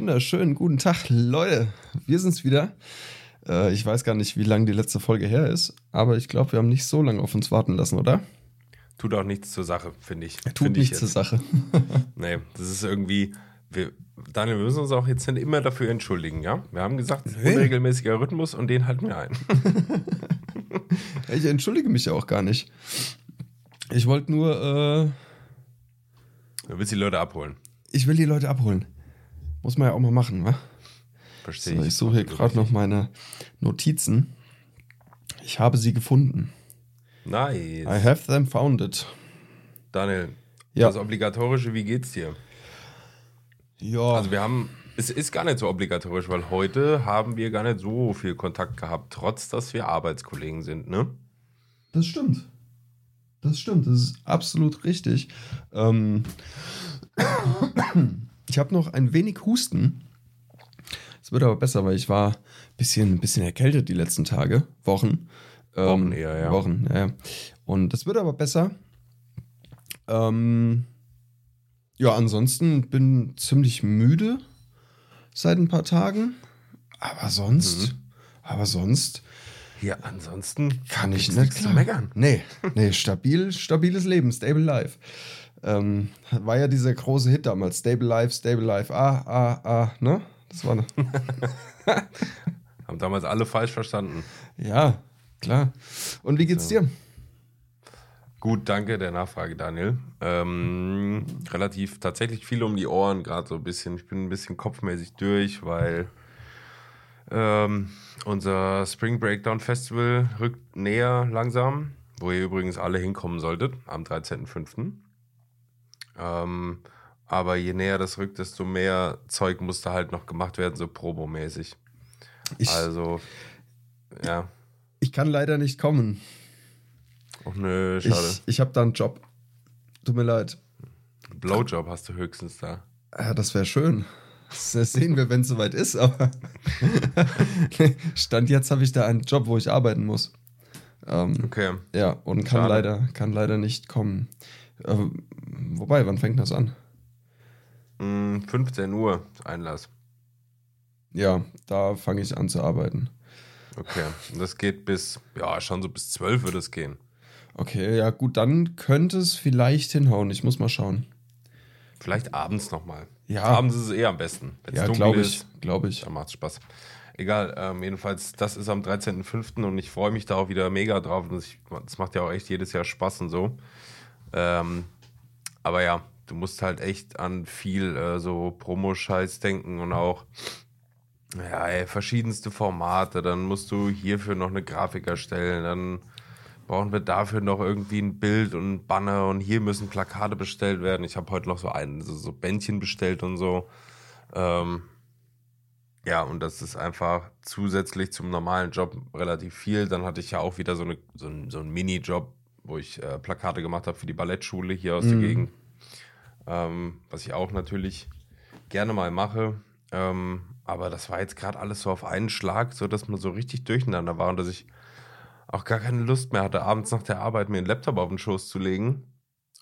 wunderschönen guten Tag, Leute. Wir sind's wieder. Äh, ich weiß gar nicht, wie lange die letzte Folge her ist, aber ich glaube, wir haben nicht so lange auf uns warten lassen, oder? Tut auch nichts zur Sache, finde ich. Tut find nichts zur Sache. nee, das ist irgendwie. Wir, Daniel, wir müssen uns auch jetzt immer dafür entschuldigen, ja? Wir haben gesagt, nee. unregelmäßiger Rhythmus und den halten wir ein. ich entschuldige mich ja auch gar nicht. Ich wollte nur. Äh, du willst die Leute abholen. Ich will die Leute abholen. Muss man ja auch mal machen, wa? Verstehe so, ich. Ich suche hier gerade noch meine Notizen. Ich habe sie gefunden. Nice. I have them found it. Daniel, ja. das Obligatorische, wie geht's dir? Ja. Also wir haben, es ist gar nicht so obligatorisch, weil heute haben wir gar nicht so viel Kontakt gehabt, trotz dass wir Arbeitskollegen sind, ne? Das stimmt. Das stimmt, das ist absolut richtig. Ähm, ich habe noch ein wenig Husten. Es wird aber besser, weil ich war ein bisschen, bisschen erkältet die letzten Tage, Wochen. Wochen ähm, eher, ja. Wochen, ja. Und es wird aber besser. Ähm, ja, ansonsten bin ziemlich müde seit ein paar Tagen. Aber sonst, mhm. aber sonst. Ja, ansonsten kann ich nicht meckern. Nee, nee, stabil, stabiles Leben, stable life. Ähm, war ja dieser große Hit damals, Stable Life, Stable Life, ah, ah, ah, ne? Das war ne. Haben damals alle falsch verstanden. Ja, klar. Und wie geht's dir? Gut, danke der Nachfrage, Daniel. Ähm, relativ tatsächlich viel um die Ohren, gerade so ein bisschen. Ich bin ein bisschen kopfmäßig durch, weil ähm, unser Spring Breakdown Festival rückt näher langsam, wo ihr übrigens alle hinkommen solltet, am 13.05. Ähm, aber je näher das rückt, desto mehr Zeug musste halt noch gemacht werden, so probomäßig. Ich, also, ja. Ich kann leider nicht kommen. Ach nö, schade. Ich, ich habe da einen Job. Tut mir leid. Blowjob hast du höchstens da. Ja, das wäre schön. Das sehen wir, wenn es soweit ist, aber Stand jetzt habe ich da einen Job, wo ich arbeiten muss. Ähm, okay. Ja, und kann leider, kann leider nicht kommen. Äh, wobei, wann fängt das an? 15 mm, Uhr Einlass. Ja, da fange ich an zu arbeiten. Okay, und das geht bis, ja, schon so bis 12 würde es gehen. Okay, ja gut, dann könnte es vielleicht hinhauen. Ich muss mal schauen. Vielleicht abends nochmal. Ja. Abends ist es eh am besten. Wenn's ja, glaube ich. Glaube ich. Dann macht es Spaß. Egal, ähm, jedenfalls, das ist am 13.05. und ich freue mich da auch wieder mega drauf. Das, macht ja auch echt jedes Jahr Spaß und so. Ähm, aber ja, du musst halt echt an viel äh, so Promo-Scheiß denken und auch ja, ey, verschiedenste Formate. Dann musst du hierfür noch eine Grafik erstellen. Dann brauchen wir dafür noch irgendwie ein Bild und ein Banner und hier müssen Plakate bestellt werden. Ich habe heute noch so ein so, so Bändchen bestellt und so. Ähm, ja, und das ist einfach zusätzlich zum normalen Job relativ viel. Dann hatte ich ja auch wieder so, eine, so, ein, so einen Mini-Job, wo ich äh, Plakate gemacht habe für die Ballettschule hier aus mhm. der Gegend. Ähm, was ich auch natürlich gerne mal mache. Ähm, aber das war jetzt gerade alles so auf einen Schlag, so dass man so richtig durcheinander war und dass ich auch gar keine Lust mehr hatte, abends nach der Arbeit mir einen Laptop auf den Schoß zu legen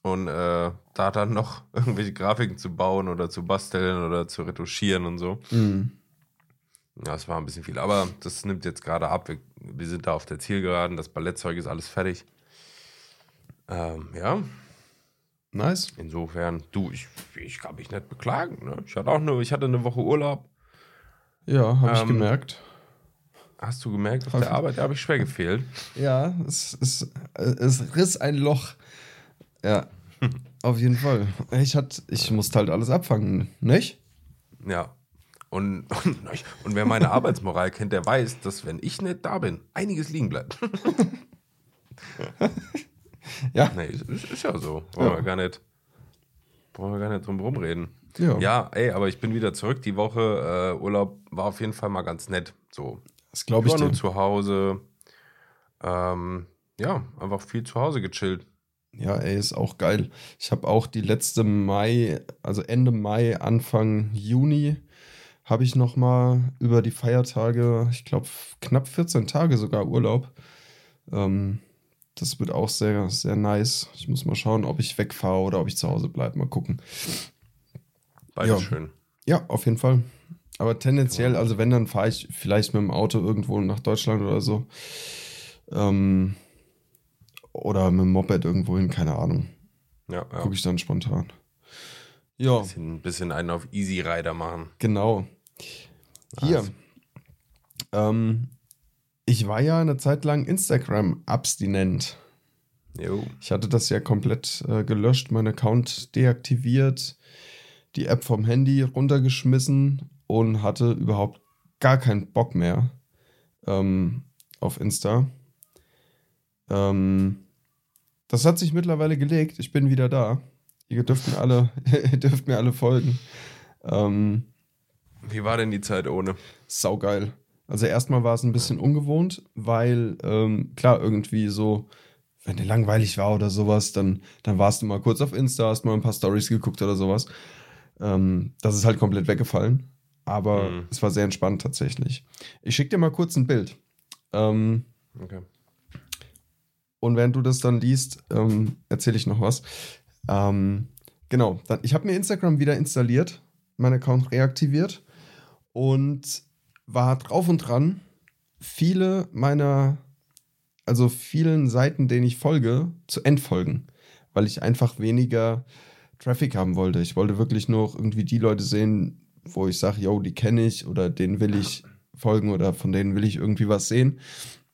und äh, da dann noch irgendwelche Grafiken zu bauen oder zu basteln oder zu retuschieren und so. Mhm. Ja, es war ein bisschen viel, aber das nimmt jetzt gerade ab. Wir, wir, sind da auf der Zielgeraden, das Ballettzeug ist alles fertig. Ähm, ja. Nice. Insofern, du, ich, ich kann mich nicht beklagen. Ne? Ich hatte auch nur, ich hatte eine Woche Urlaub. Ja, habe ähm, ich gemerkt. Hast du gemerkt, auf der Arbeit habe ich schwer gefehlt. Ja, es, es, es riss ein Loch. Ja, auf jeden Fall. Ich, hat, ich musste halt alles abfangen, nicht? Ja. Und, und, und wer meine Arbeitsmoral kennt, der weiß, dass wenn ich nicht da bin, einiges liegen bleibt. ja. Nee, ist, ist ja so. Brauchen ja. wir gar nicht, brauchen wir gar nicht drum rumreden. Ja. ja, ey, aber ich bin wieder zurück. Die Woche äh, Urlaub war auf jeden Fall mal ganz nett. So, das glaube ich. War nur zu Hause. Ähm, ja, einfach viel zu Hause gechillt. Ja, ey, ist auch geil. Ich habe auch die letzte Mai, also Ende Mai, Anfang Juni, habe ich noch mal über die Feiertage, ich glaube knapp 14 Tage sogar Urlaub. Ähm, das wird auch sehr, sehr nice. Ich muss mal schauen, ob ich wegfahre oder ob ich zu Hause bleibe. Mal gucken. Beides ja. schön. Ja, auf jeden Fall. Aber tendenziell, also wenn, dann fahre ich vielleicht mit dem Auto irgendwo nach Deutschland oder so. Ähm, oder mit dem Moped irgendwo hin, keine Ahnung. Ja, ja. Gucke ich dann spontan. Ja, Bisschen, bisschen einen auf Easy Rider machen. genau. Hier. Ähm, ich war ja eine Zeit lang Instagram-abstinent. Ich hatte das ja komplett äh, gelöscht, meinen Account deaktiviert, die App vom Handy runtergeschmissen und hatte überhaupt gar keinen Bock mehr ähm, auf Insta. Ähm, das hat sich mittlerweile gelegt. Ich bin wieder da. Ihr dürft mir alle, ihr dürft mir alle folgen. Ähm, Wie war denn die Zeit ohne? saugeil. Also erstmal war es ein bisschen ungewohnt, weil ähm, klar, irgendwie so, wenn dir langweilig war oder sowas, dann, dann warst du mal kurz auf Insta, hast mal ein paar Stories geguckt oder sowas. Ähm, das ist halt komplett weggefallen. Aber Mhm. es war sehr entspannt tatsächlich. Ich schicke dir mal kurz ein Bild. Ähm, Okay. und während du das dann liest, ähm, erzähle ich noch was. Ähm, genau, dann, ich habe mir Instagram wieder installiert, meinen Account reaktiviert und war drauf und dran, viele meiner, also vielen Seiten, denen ich folge, zu entfolgen, weil ich einfach weniger Traffic haben wollte. Ich wollte wirklich nur irgendwie die Leute sehen, wo ich sage, yo, die kenne ich oder denen will ich folgen oder von denen will ich irgendwie was sehen.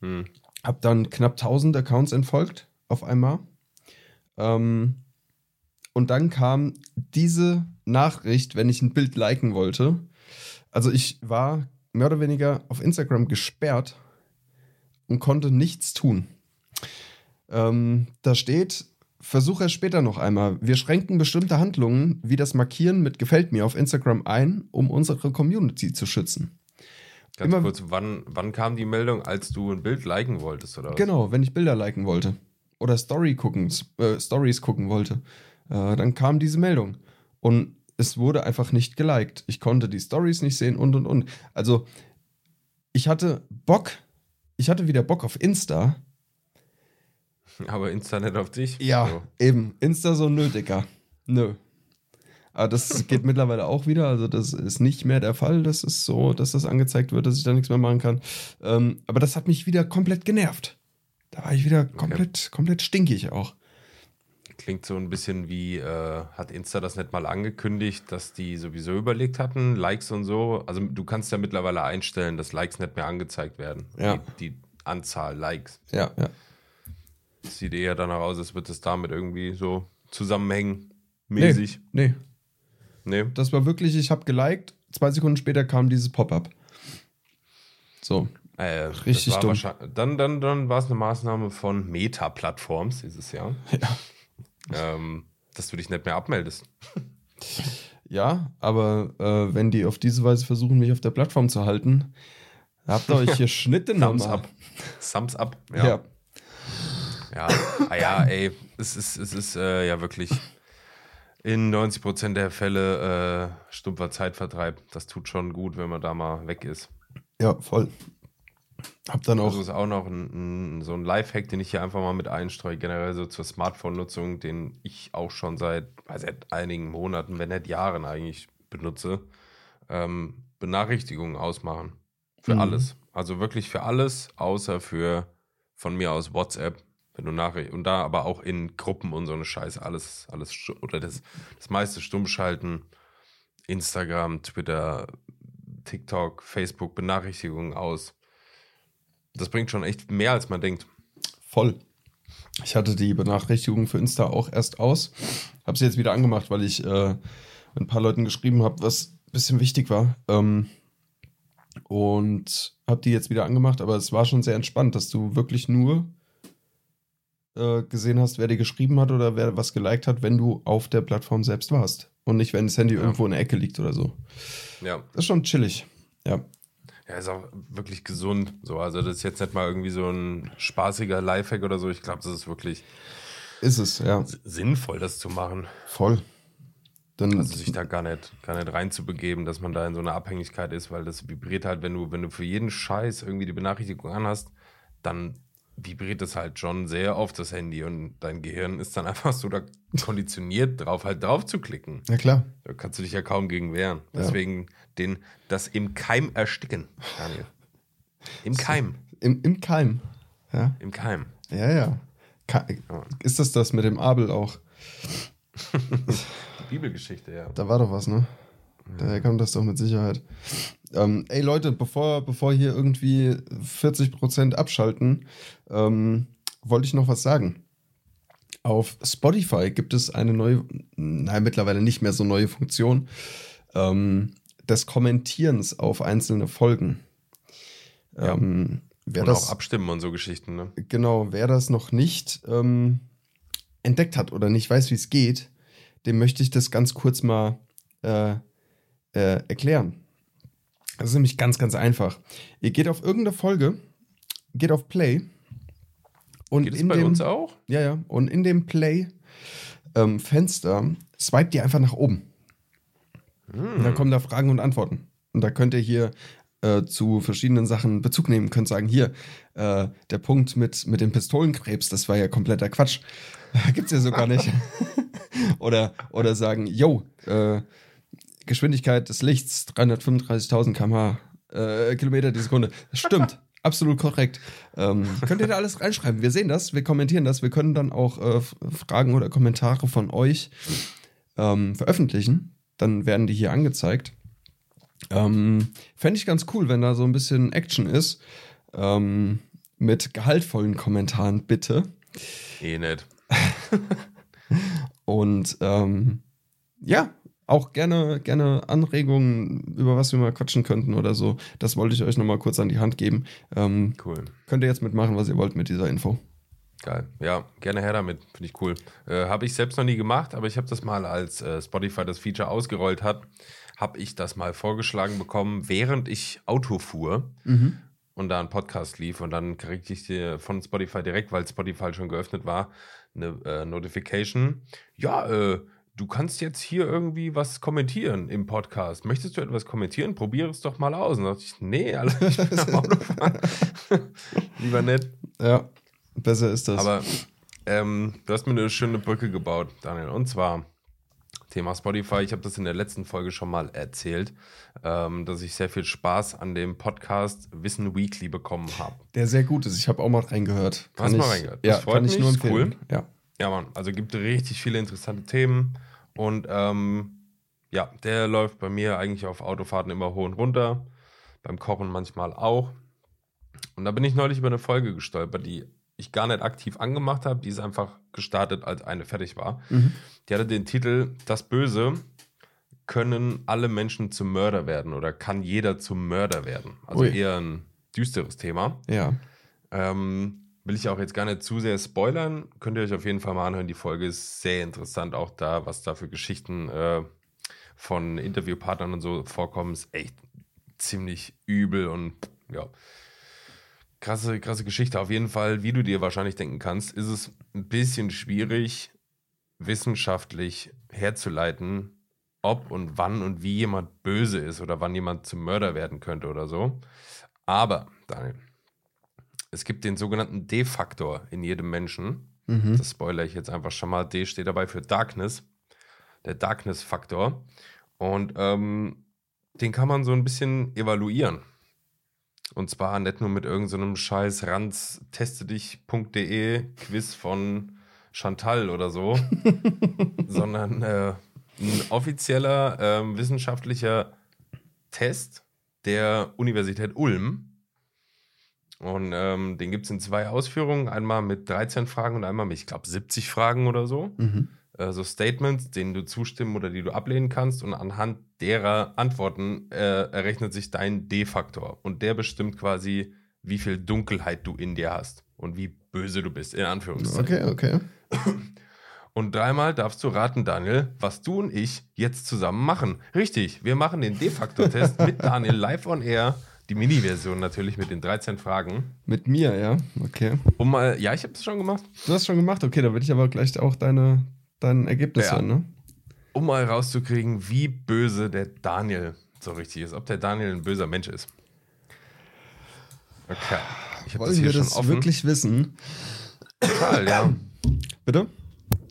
Hm. Hab dann knapp 1000 Accounts entfolgt auf einmal. Ähm, und dann kam diese Nachricht, wenn ich ein Bild liken wollte. Also ich war mehr oder weniger auf Instagram gesperrt und konnte nichts tun. Ähm, da steht, versuche es später noch einmal. Wir schränken bestimmte Handlungen wie das Markieren mit Gefällt mir auf Instagram ein, um unsere Community zu schützen. Ganz Immer- kurz, wann, wann kam die Meldung, als du ein Bild liken wolltest, oder was? Genau, wenn ich Bilder liken wollte oder Story gucken, äh, Stories gucken wollte, äh, dann kam diese Meldung und es wurde einfach nicht geliked. Ich konnte die Stories nicht sehen und und und. Also ich hatte Bock, ich hatte wieder Bock auf Insta. Aber Insta nicht auf dich? Ja, So. eben. Insta so nö, Dicker. Nö. Aber das geht mittlerweile auch wieder. Also, das ist nicht mehr der Fall. Das ist so, dass das angezeigt wird, dass ich da nichts mehr machen kann. Ähm, aber das hat mich wieder komplett genervt. Da war ich wieder komplett, komplett stinkig auch. Klingt so ein bisschen wie, äh, hat Insta das nicht mal angekündigt, dass die sowieso überlegt hatten, Likes und so. Also du kannst ja mittlerweile einstellen, dass Likes nicht mehr angezeigt werden. Ja. Die, die Anzahl Likes. Ja, ja. Das sieht eher danach aus, als wird es damit irgendwie so zusammenhängen. Mäßig. Nee, Nee. das war wirklich, ich habe geliked. Zwei Sekunden später kam dieses Pop-up. So. Äh, Richtig dumm. Dann, dann, dann war es eine Maßnahme von Meta-Plattforms dieses Jahr, Ja. Ähm, dass du dich nicht mehr abmeldest. Ja, aber äh, wenn die auf diese Weise versuchen, mich auf der Plattform zu halten, habt ihr euch hier Schnitte Thumbs up. Thumbs up. Ja. Ja. Ja, ah ja, ey, es ist, es ist äh, ja wirklich in 90% der Fälle äh, stumpfer Zeitvertreib. Das tut schon gut, wenn man da mal weg ist. ja, voll. Hab dann auch. Also ist auch noch ein, ein, so ein Lifehack, den ich hier einfach mal mit einstreue, generell so zur Smartphone-Nutzung, den ich auch schon seit, seit einigen Monaten, wenn nicht Jahren eigentlich benutze. Ähm, Benachrichtigungen ausmachen. Für Mhm. alles. Also wirklich für alles, außer für von mir aus WhatsApp. Wenn du Nachrichten und da aber auch in Gruppen und so eine Scheiße, alles, alles oder das, das meiste stumm schalten. Instagram, Twitter, TikTok, Facebook, Benachrichtigungen aus. Das bringt schon echt mehr, als man denkt. Voll. Ich hatte die Benachrichtigung für Insta auch erst aus. Habe sie jetzt wieder angemacht, weil ich äh, ein paar Leuten geschrieben habe, was ein bisschen wichtig war. Ähm, und habe die jetzt wieder angemacht, aber es war schon sehr entspannt, dass du wirklich nur äh, gesehen hast, wer dir geschrieben hat oder wer was geliked hat, wenn du auf der Plattform selbst warst. Und nicht, wenn das Handy Ja. irgendwo in der Ecke liegt oder so. Ja. Das ist schon chillig. Ja. Ja, ist auch wirklich gesund. So, also das ist jetzt nicht mal irgendwie so ein spaßiger Lifehack oder so. Ich glaube, das ist wirklich Ist es, ja. sinnvoll, das zu machen. Voll. Dann, Also sich da gar nicht, gar nicht reinzubegeben, dass man da in so einer Abhängigkeit ist, weil das vibriert halt, wenn du, wenn du für jeden Scheiß irgendwie die Benachrichtigung anhast, dann vibriert es halt schon sehr auf das Handy und dein Gehirn ist dann einfach so da konditioniert drauf, halt drauf zu klicken. Ja, klar. Da kannst du dich ja kaum gegen wehren. Ja. Den, das im Keim ersticken, Daniel. Im Keim. Im, Im Keim. Ja, Im Keim. ja. Ja. ist das das mit dem Abel auch? Die Bibelgeschichte, ja. Da war doch was, ne? Daher kommt das doch mit Sicherheit. Ähm, ey Leute, bevor, bevor hier irgendwie 40% abschalten, ähm, wollte ich noch was sagen. Auf Spotify gibt es eine neue, nein, mittlerweile nicht mehr so neue Funktion ähm, des Kommentierens auf einzelne Folgen. Ja. Ähm, wer Und das, auch abstimmen und so Geschichten, ne? genau, wer das noch nicht ähm, entdeckt hat oder nicht weiß, wie es geht, dem möchte ich das ganz kurz mal äh, äh, erklären. Das ist nämlich ganz, ganz einfach. Ihr geht auf irgendeine Folge, geht auf Play und Geht es in bei dem, uns auch? ja, ja, und in dem Play-Fenster swipet ihr einfach nach oben. Und Hm. dann kommen da Fragen und Antworten. Und da könnt ihr hier äh, zu verschiedenen Sachen Bezug nehmen. Könnt sagen, hier, äh, der Punkt mit, mit dem Pistolenkrebs, das war ja kompletter Quatsch. Gibt's ja so gar nicht. oder, oder sagen, yo, äh, Geschwindigkeit des Lichts 335.000 km/h, äh, Kilometer die Sekunde. Das stimmt. Absolut korrekt. Ähm, könnt ihr da alles reinschreiben? Wir sehen das, wir kommentieren das. Wir können dann auch äh, Fragen oder Kommentare von euch ähm, veröffentlichen. Dann werden die hier angezeigt. Ähm, Fände ich ganz cool, wenn da so ein bisschen Action ist. Ähm, mit gehaltvollen Kommentaren, bitte. Eh nicht. Und ähm, ja, auch gerne, gerne Anregungen, über was wir mal quatschen könnten oder so. Das wollte ich euch nochmal kurz an die Hand geben. Ähm, Cool. könnt ihr jetzt mitmachen, was ihr wollt mit dieser Info. Geil. Ja, gerne her damit. Finde ich cool. Äh, habe ich selbst noch nie gemacht, aber ich habe das mal, als äh, Spotify das Feature ausgerollt hat, habe ich das mal vorgeschlagen bekommen, während ich Auto fuhr und da ein Podcast lief. Und dann kriegte ich dir von Spotify direkt, weil Spotify schon geöffnet war, eine äh, Notification. Ja, äh, du kannst jetzt hier irgendwie was kommentieren im Podcast. Möchtest du etwas kommentieren? Probiere es doch mal aus. Und da dachte ich, nee, Alter, ich bin am Autofahren. Lieber nicht. Ja, besser ist das. Aber ähm, du hast mir eine schöne Brücke gebaut, Daniel. Und zwar Thema Spotify. Ich habe das in der letzten Folge schon mal erzählt, ähm, dass ich sehr viel Spaß an dem Podcast Wissen Weekly bekommen habe. der sehr gut ist. Ich habe auch mal reingehört. Hast Kann mal ich- reingehört? Das Ja, freut kann ich mich, nur ist empfehlen. Ja. Ja, Mann, also gibt richtig viele interessante Themen. Und ähm, ja, der läuft bei mir eigentlich auf Autofahrten immer hoch und runter. Beim Kochen manchmal auch. Und da bin ich neulich über eine Folge gestolpert, die ich gar nicht aktiv angemacht habe. Die ist einfach gestartet, als eine fertig war. Mhm. Die hatte den Titel Das Böse können alle Menschen zum Mörder werden oder kann jeder zum Mörder werden. Also Ui. eher ein düsteres Thema. Ja. Ähm, will ich auch jetzt gar nicht zu sehr spoilern. Könnt ihr euch auf jeden Fall mal anhören. Die Folge ist sehr interessant. Auch da, was da für Geschichten äh, von Interviewpartnern und so vorkommen, ist echt ziemlich übel und ja. Krasse, krasse Geschichte. Auf jeden Fall, wie du dir wahrscheinlich denken kannst, ist es ein bisschen schwierig, wissenschaftlich herzuleiten, ob und wann und wie jemand böse ist oder wann jemand zum Mörder werden könnte oder so. Aber, Daniel, es gibt den sogenannten D-Faktor in jedem Menschen. Mhm. Das spoilere ich jetzt einfach schon mal. D steht dabei für Darkness. Der Darkness-Faktor. Und ähm, den kann man so ein bisschen evaluieren. Und zwar nicht nur mit irgendeinem so scheiß ranz-teste-dich.de Quiz von Chantal oder so, sondern äh, ein offizieller ähm, wissenschaftlicher Test der Universität Ulm. Und ähm, den gibt es in zwei Ausführungen. Einmal mit 13 Fragen und einmal mit, ich glaube, 70 Fragen oder so. Mhm. Äh, so Statements, denen du zustimmen oder die du ablehnen kannst. Und anhand derer Antworten äh, errechnet sich dein D-Faktor. Und der bestimmt quasi, wie viel Dunkelheit du in dir hast und wie böse du bist, in Anführungszeichen. Okay, okay. Und dreimal darfst du raten, Daniel, was du und ich jetzt zusammen machen. Richtig, wir machen den D-Faktor-Test mit Daniel live on air. Die Mini-Version natürlich mit den 13 Fragen. Mit mir, ja. Okay. Um mal, ja, ich habe es schon gemacht. Du hast schon gemacht, okay, da will ich aber gleich auch deine, dein Ergebnis Ja. hören, ne? Um mal rauszukriegen, wie böse der Daniel so richtig ist. Ob der Daniel ein böser Mensch ist. Okay. Ich Wollen das hier wir schon das offen. wirklich wissen? Total, ja. Bitte?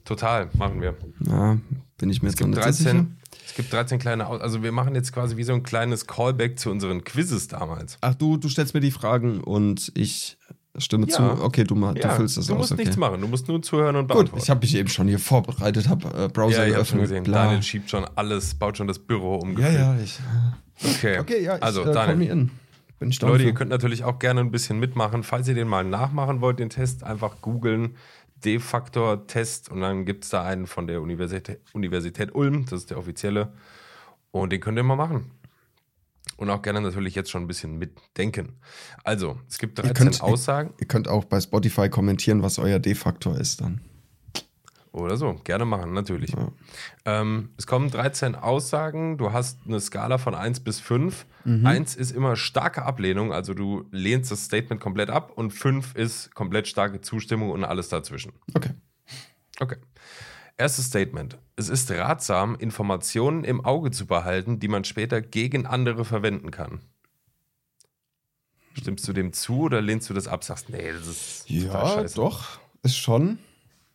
Total, machen wir. Ja, bin ich mir Es jetzt gibt, nicht so sicher. 13, es gibt 13 kleine, also wir machen jetzt quasi wie so ein kleines Callback zu unseren Quizzes damals. Ach, du, du stellst mir die Fragen und ich stimme Ja. zu. Okay, du, mal, du Ja, füllst das du aus. musst okay. nichts machen, du musst nur zuhören und Gut, beantworten. ich habe mich eben schon hier vorbereitet, habe äh, Browser ja, ich habe schon geöffnet. gesehen. bla. Daniel schiebt schon alles, baut schon das Büro um. Ja, ja, ich. Okay, Okay, ja, ich also äh, Daniel, hier in. Bin ich Leute, ihr könnt natürlich auch gerne ein bisschen mitmachen. Falls ihr den mal nachmachen wollt, den Test, einfach googeln. D-Faktor-Test und dann gibt es da einen von der Universität, Universität Ulm, das ist der offizielle. Und den könnt ihr mal machen. Und auch gerne natürlich jetzt schon ein bisschen mitdenken. Also, es gibt 13 könnt- Aussagen Ihr könnt auch bei Spotify kommentieren, was euer D-Faktor ist dann. oder so. Gerne machen, natürlich. Ähm, es kommen 13 Aussagen. Du hast eine Skala von 1 bis 5. 1 ist immer starke Ablehnung, also du lehnst das Statement komplett ab. Und 5 ist komplett starke Zustimmung und alles dazwischen. Okay. Okay. Erstes Statement. Es ist ratsam, Informationen im Auge zu behalten, die man später gegen andere verwenden kann. Stimmst du dem zu oder lehnst du das ab? Sagst, nee, das ist Ja, scheiße. doch. Ist schon.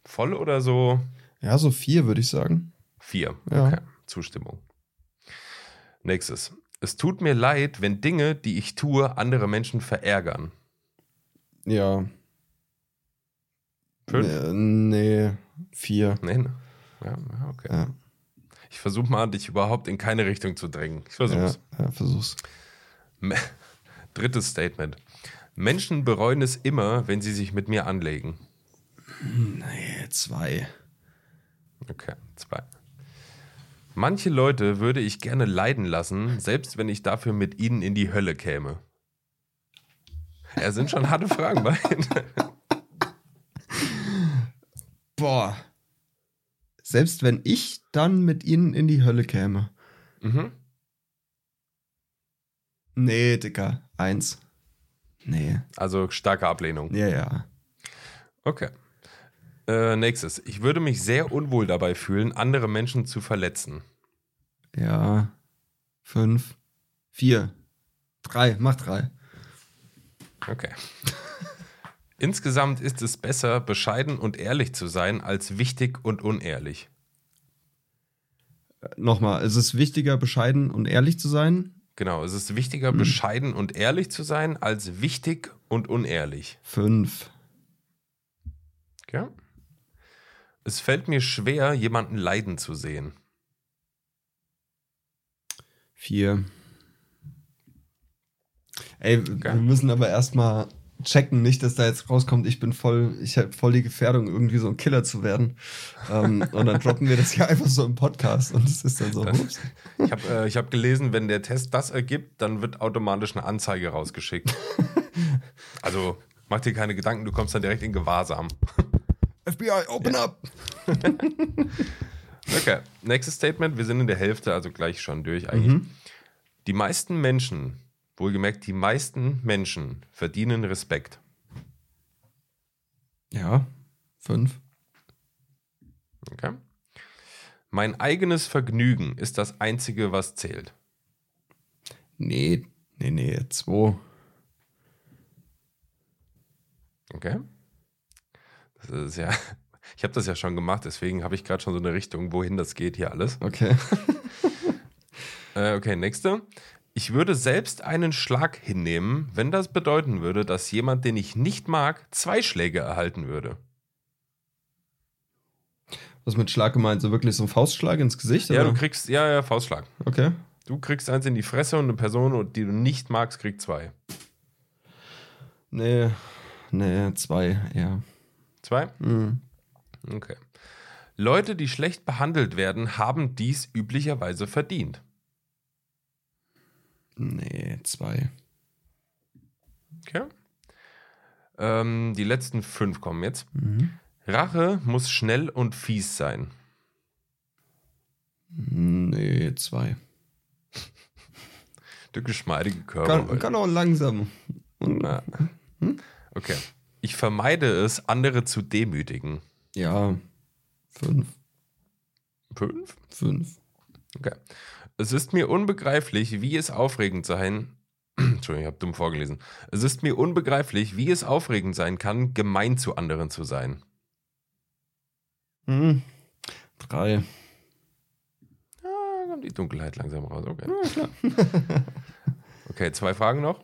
Voll oder so? Ja, so vier würde ich sagen. Vier. Ja. Okay. Zustimmung. Nächstes. Es tut mir leid, wenn Dinge, die ich tue, andere Menschen verärgern. Ja. Fünf? Nee, nee, vier. Nee, ne? Ja, ja, okay. Ja, Ich versuche mal, dich überhaupt in keine Richtung zu drängen. Ich ja, versuch's. ja, versuch's. Me- Drittes Statement. Menschen bereuen es immer, wenn sie sich mit mir anlegen. Nee, zwei. Okay, zwei. Manche Leute würde ich gerne leiden lassen, selbst wenn ich dafür mit ihnen in die Hölle käme. Ja, sind schon harte Fragen bei. Boah. Selbst wenn ich dann mit ihnen in die Hölle käme. mhm. Nee, Dicker. Eins. Nee. Also starke Ablehnung. Ja, ja. Okay. Äh, nächstes. Ich würde mich sehr unwohl dabei fühlen, andere Menschen zu verletzen. Ja. Fünf. Vier. Drei. Mach drei. Okay. Insgesamt ist es besser, bescheiden und ehrlich zu sein, als wichtig und unehrlich. Nochmal. Es ist wichtiger, bescheiden und ehrlich zu sein. Genau, es ist wichtiger, bescheiden und ehrlich zu sein, als wichtig und unehrlich. Fünf. Okay? Es fällt mir schwer, jemanden leiden zu sehen. Vier. Ey, wir müssen aber erstmal checken, nicht, dass da jetzt rauskommt, ich bin voll, ich habe voll die Gefährdung, irgendwie so ein Killer zu werden. ähm, und dann droppen wir das hier einfach so im Podcast und es ist dann so, ups. Ich habe äh, ich hab gelesen, wenn der Test das ergibt, dann wird automatisch eine Anzeige rausgeschickt. Also mach dir keine Gedanken, du kommst dann direkt in Gewahrsam. FBI, open up! Okay, nächstes Statement. Wir sind in der Hälfte, also gleich schon durch eigentlich. Die meisten Menschen, wohlgemerkt, die meisten Menschen verdienen Respekt. Ja, fünf. Okay. Mein eigenes Vergnügen ist das Einzige, was zählt. Nee, nee, nee, zwei. Okay. Das ist ja. Ich habe das ja schon gemacht, deswegen habe ich gerade schon so eine Richtung, wohin das geht hier alles. Okay. Äh, okay, nächste. Ich würde selbst einen Schlag hinnehmen, wenn das bedeuten würde, dass jemand, den ich nicht mag, zwei Schläge erhalten würde. Was mit Schlag gemeint? So wirklich so ein Faustschlag ins Gesicht? Ja, oder? du kriegst, ja, ja, Faustschlag. Okay. Du kriegst eins in die Fresse und eine Person, die du nicht magst, kriegt zwei. Nee, nee, zwei, ja. Zwei? Mhm. Okay. Leute, die schlecht behandelt werden, haben dies üblicherweise verdient. Nee, zwei. Okay. Ähm, die letzten fünf kommen jetzt. Mhm. Rache muss schnell und fies sein. Nee, zwei. Der geschmeidige Körper. Kann, kann auch langsam. Na. Okay. Ich vermeide es, andere zu demütigen. Ja, fünf. Fünf? Fünf. Okay. Es ist mir unbegreiflich, wie es aufregend sein, Entschuldigung, ich habe dumm vorgelesen. Es ist mir unbegreiflich, wie es aufregend sein kann, gemein zu anderen zu sein. Hm. Drei. Ah, kommt die Dunkelheit langsam raus. Okay. okay, zwei Fragen noch.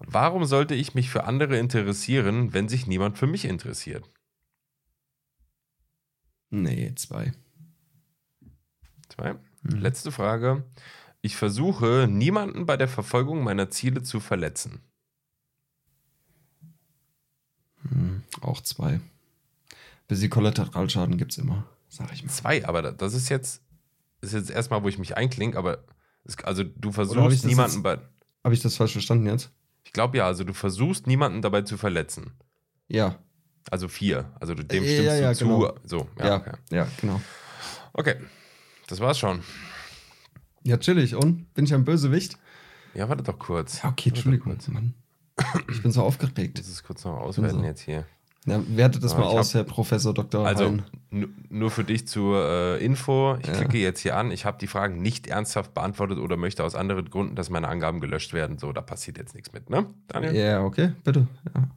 Warum sollte ich mich für andere interessieren, wenn sich niemand für mich interessiert? Nee, zwei. Zwei. Letzte Frage. Ich versuche, niemanden bei der Verfolgung meiner Ziele zu verletzen. Hm, auch zwei. Bisschen Kollateralschaden gibt es immer, sag ich mal. Zwei, aber da- das ist jetzt, ist jetzt erstmal, wo ich mich einklinge, aber es, also du versuchst niemanden jetzt- bei. Habe ich das falsch verstanden jetzt? Ich glaube ja, also du versuchst niemanden dabei zu verletzen. Ja. Also vier. Also du- dem Ja, stimmst ja, du zu. genau. So, Ja, ja, ja, okay. genau. Okay. Das war's schon. Ja, chillig. Und? Bin ich ein Bösewicht? Ja, warte doch kurz. Ja, okay, Entschuldigung. Mann. Ich bin so aufgeregt. Das ist kurz noch auswerten So. jetzt hier. Ja, wertet das Ja, mal aus, Herr Professor Dr. Also nur für dich zur äh, Info. Ich Ja. klicke jetzt hier an. Ich habe die Fragen nicht ernsthaft beantwortet oder möchte aus anderen Gründen, dass meine Angaben gelöscht werden. So, da passiert jetzt nichts mit, ne? Daniel? Ja, okay, bitte. Ja.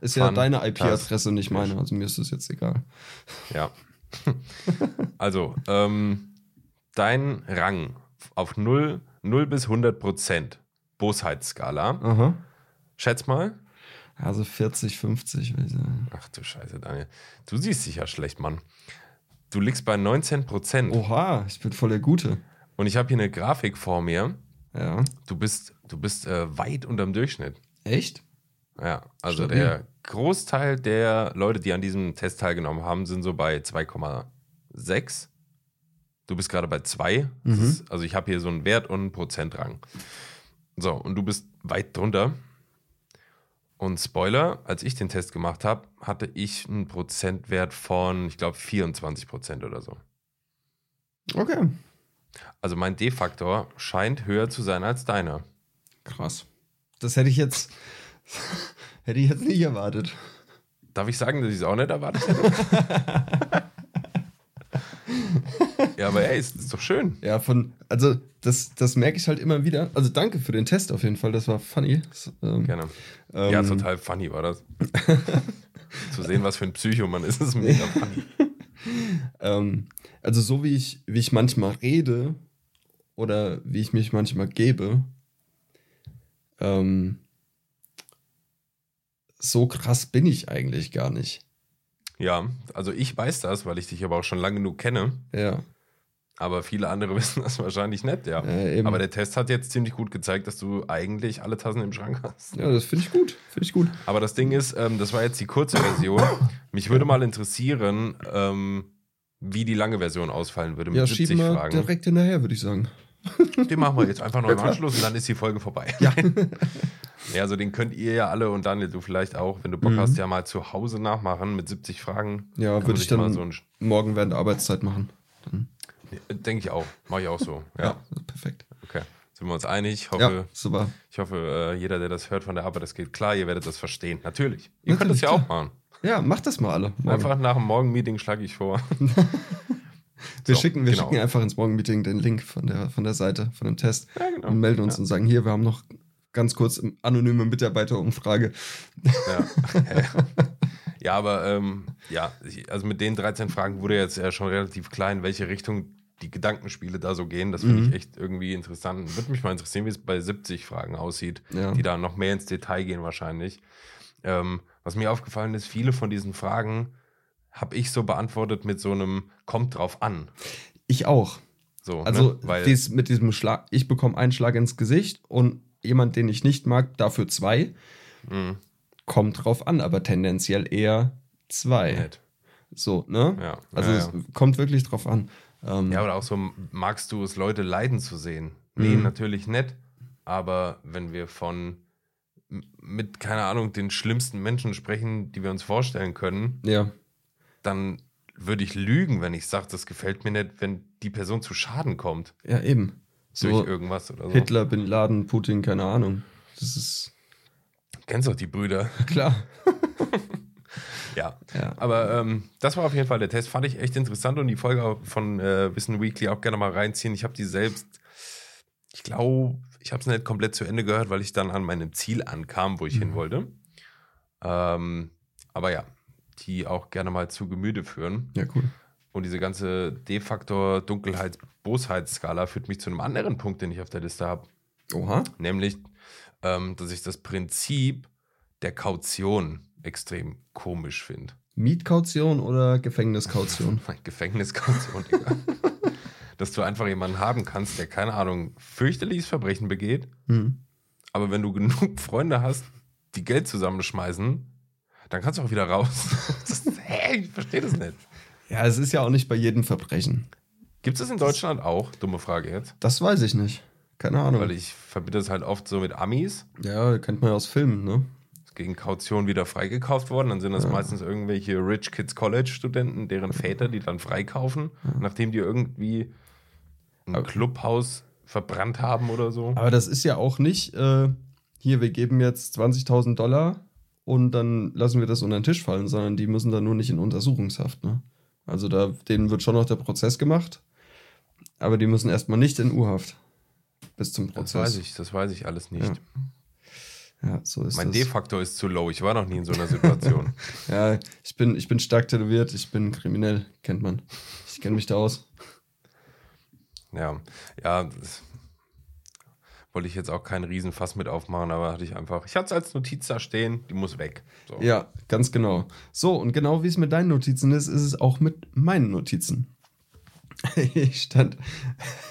Ist ja Fun- deine IP-Adresse, nicht meine. Also mir ist das jetzt egal. Ja. also, ähm, dein Rang auf 0, 0 bis 100 Prozent Bosheitsskala. Aha. Schätz mal. Also 40, 50, würde ich sagen. Ach du Scheiße, Daniel. Du siehst dich ja schlecht, Mann. Du liegst bei 19 Prozent. Oha, ich bin voll der Gute. Und ich habe hier eine Grafik vor mir. Ja. Du bist, du bist äh, weit unterm Durchschnitt. Echt? Ja, also Stabil. der Großteil der Leute, die an diesem Test teilgenommen haben, sind so bei 2,6. Du bist gerade bei 2. Das Mhm. ist- Also ich habe hier so einen Wert und einen Prozentrang. So, und du bist weit drunter. Und Spoiler, als ich den Test gemacht habe, hatte ich einen Prozentwert von, ich glaube, 24 Prozent oder so. Okay. Also mein D-Faktor scheint höher zu sein als deiner. Krass. Das hätte ich jetzt, hätte ich jetzt nicht erwartet. Darf ich sagen, dass ich es auch nicht erwartet hätte? ja, aber ey, ist, ist doch schön. Ja, von, also das, das merke ich halt immer wieder. Also danke für den Test auf jeden Fall, das war funny. Das, ähm, Gerne. ähm, ja, total funny war das. Zu sehen, was für ein Psycho man ist, ist mega funny. Ähm, also so wie ich, wie ich manchmal rede oder wie ich mich manchmal gebe, ähm, so krass bin ich eigentlich gar nicht. Ja, also ich weiß das, weil ich dich aber auch schon lange genug kenne. Ja. Aber viele andere wissen das wahrscheinlich nicht, ja. Ja, aber der Test hat jetzt ziemlich gut gezeigt, dass du eigentlich alle Tassen im Schrank hast. Ja, das finde ich gut. Finde ich gut. Aber das Ding ist, ähm, das war jetzt die kurze Version. Mich würde mal interessieren, ähm, wie die lange Version ausfallen würde mit Ja, 70 schieben wir Fragen. direkt hinterher, würde ich sagen. Den machen wir jetzt einfach noch im. Anschluss und dann ist die Folge vorbei. Ja. Ja, also den könnt ihr ja alle und Daniel, du vielleicht auch, wenn du Bock Mhm. hast, ja mal zu Hause nachmachen mit 70 Fragen. Ja, würde ich dann so ein- morgen während der Arbeitszeit machen. Denke ich auch. Mache ich auch so. Ja. Ja, perfekt. Okay. Sind wir uns einig? Ich Ja, hoffe, super. ich hoffe äh, jeder, der das hört von der Arbeit, das geht klar. Ihr werdet das verstehen. Natürlich. Ihr könnt Natürlich, das ja auch klar. machen. Ja, macht das mal alle. morgen. Einfach nach dem Morgenmeeting schlage ich vor. Wir, So, schicken, wir genau. schicken einfach ins Morgenmeeting den Link von der, von der Seite, von dem Test Ja, genau. und melden uns Ja. und sagen, hier, wir haben noch ganz kurz anonyme Mitarbeiterumfrage. Ja, ja aber ähm, ja, also mit den 13 Fragen wurde jetzt ja schon relativ klar, in welche Richtung die Gedankenspiele da so gehen. Das finde Mhm. ich echt irgendwie interessant. Würde mich mal interessieren, wie es bei 70 Fragen aussieht, Ja. die da noch mehr ins Detail gehen wahrscheinlich. Ähm, was mir aufgefallen ist, viele von diesen Fragen habe ich so beantwortet mit so einem kommt drauf an. Ich auch. So, Also ne? weil dies, mit diesem Schlag, ich bekomme einen Schlag ins Gesicht und jemand, den ich nicht mag, dafür zwei. mh, Kommt drauf an, aber tendenziell eher zwei. nett. So, ne? Ja, Also ja, es ja. kommt wirklich drauf an. Ähm, Ja, oder auch so, magst du es, Leute leiden zu sehen? Nee, Mhm. natürlich nicht. Aber wenn wir von mit, keine Ahnung, den schlimmsten Menschen sprechen, die wir uns vorstellen können, ja. Dann würde ich lügen, wenn ich sage, das gefällt mir nicht, wenn die Person zu Schaden kommt ja, eben. So durch irgendwas oder so. Hitler, Bin Laden, Putin, keine Ahnung. Das ist Kennst doch die Brüder. klar. Ja. Ja. Aber ähm, das war auf jeden Fall der Test. Fand ich echt interessant und die Folge von äh, Wissen Weekly auch gerne mal reinziehen. Ich habe die selbst, ich glaube, Ich habe es nicht komplett zu Ende gehört, weil ich dann an meinem Ziel ankam, wo ich Mhm. hin wollte. Ähm, aber ja, die auch gerne mal zu Gemüte führen. Ja, cool. Und diese ganze D-Faktor Dunkelheits-Bosheitsskala führt mich zu einem anderen Punkt, den ich auf der Liste habe. Oha. Nämlich, ähm, dass ich das Prinzip der Kaution extrem komisch finde. Mietkaution oder Gefängniskaution? Gefängniskaution, Digga. dass du einfach jemanden haben kannst, der, keine Ahnung, fürchterliches Verbrechen begeht, Hm. aber wenn du genug Freunde hast, die Geld zusammenschmeißen, dann kannst du auch wieder raus. Das, hä, ich verstehe das nicht. Ja, es ist ja auch nicht bei jedem Verbrechen. Gibt es das in Deutschland auch? Dumme Frage jetzt. Das weiß ich nicht. Keine Ahnung. Weil ich verbinde das halt oft so mit Amis. ja, kennt man ja aus Filmen, ne? Ist gegen Kaution wieder freigekauft worden. Dann sind das meistens irgendwelche Rich Kids College Studenten, deren Väter die dann freikaufen, nachdem die irgendwie ein Clubhaus verbrannt haben oder so. Aber das ist ja auch nicht, äh, hier, wir geben jetzt 20.000 Dollar und dann lassen wir das unter den Tisch fallen, sondern die müssen dann nur nicht in Untersuchungshaft, ne? Also da, denen wird schon noch der Prozess gemacht, aber die müssen erstmal nicht in U-Haft bis zum Das Prozess. weiß ich, das weiß ich alles nicht. Ja. Ja, so ist Mein das. D-Faktor ist zu low. Ich war noch nie in so einer Situation. Ja, ich bin, ich bin stark tätowiert, ich bin kriminell, kennt man. Ich kenne mich da aus. ja, ja, das wollte ich jetzt auch keinen Riesenfass mit aufmachen, aber hatte ich einfach. Ich hatte es als Notiz da stehen, die muss weg. So. Ja, ganz genau. So, und genau wie es mit deinen Notizen ist, ist es auch mit meinen Notizen. Ich stand,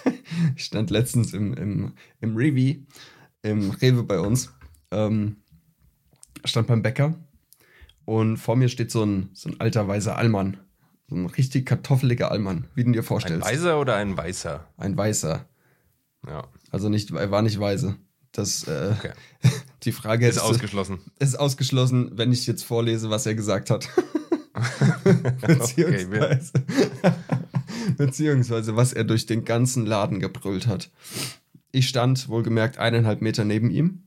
ich stand letztens im, im, im Rewe, im Rewe bei uns, ähm, stand beim Bäcker und vor mir steht so ein, so ein alter weißer Allmann. So ein richtig kartoffeliger Allmann, wie du dir Ein vorstellst. Weißer oder ein Weißer? Ein weißer. Ja, Also nicht, er war nicht weise. Das, äh, okay. die Frage Ist du- ausgeschlossen. ist ausgeschlossen, wenn ich jetzt vorlese, was er gesagt hat. Beziehungsweise, beziehungsweise, was er durch den ganzen Laden gebrüllt hat. Ich stand wohlgemerkt eineinhalb Meter neben ihm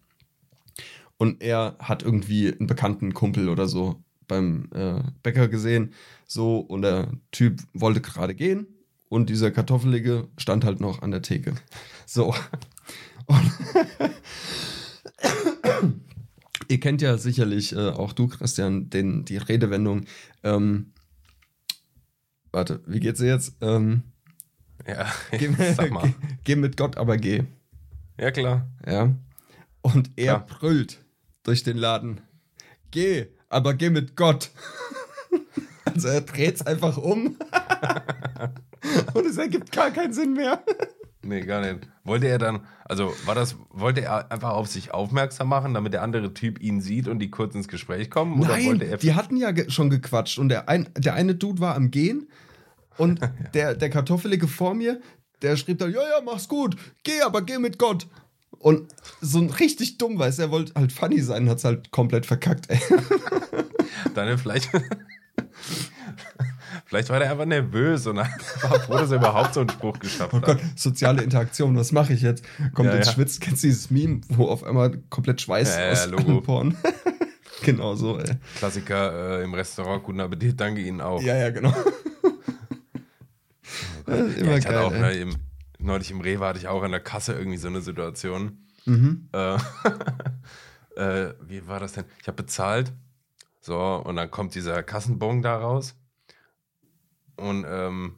und er hat irgendwie einen bekannten Kumpel oder so beim äh, Bäcker gesehen. So, und der Typ wollte gerade gehen und dieser Kartoffelige stand halt noch an der Theke. So. Und Ihr kennt ja sicherlich, äh, auch du, Christian, den, die Redewendung, ähm, warte, wie geht's dir jetzt? Ähm, Ja, geh, sag mal. geh, geh mit Gott, aber geh. Ja, klar. Ja. Und er Klar. brüllt durch den Laden. Geh, aber geh mit Gott. also er dreht's einfach um. Und es ergibt gar keinen Sinn mehr. Nee, gar nicht. Wollte er dann, also war das, wollte er einfach auf sich aufmerksam machen, damit der andere Typ ihn sieht und die kurz ins Gespräch kommen? Oder Nein, wollte er. die hatten ja ge schon gequatscht und der, ein, der eine Dude war am Gehen und der, der Kartoffelige vor mir, der schrieb dann, ja, ja, mach's gut, geh, aber geh mit Gott. Und so ein richtig dumm, weißt du, er wollte halt funny sein, hat's halt komplett verkackt, ey. Dann vielleicht. Vielleicht war der einfach nervös und war froh, dass er überhaupt so einen Spruch geschafft Oh hat. Gott, soziale Interaktion, was mache ich jetzt? Kommt Ja, ins ja. Schwitz, kennst du dieses Meme, wo auf einmal komplett Schweiß Ja, ja, aus Logo. allen Poren? genau so, ey. Klassiker äh, im Restaurant, guten Appetit, danke Ihnen auch. Ja, ja, genau. Ist Ja, immer ich hatte geil, auch ey. ne, im, neulich im Rewe hatte ich auch an der Kasse irgendwie so eine Situation. Mhm. Äh, äh, wie war das denn? Ich habe bezahlt, so, und dann kommt dieser Kassenbon da raus. Und ähm,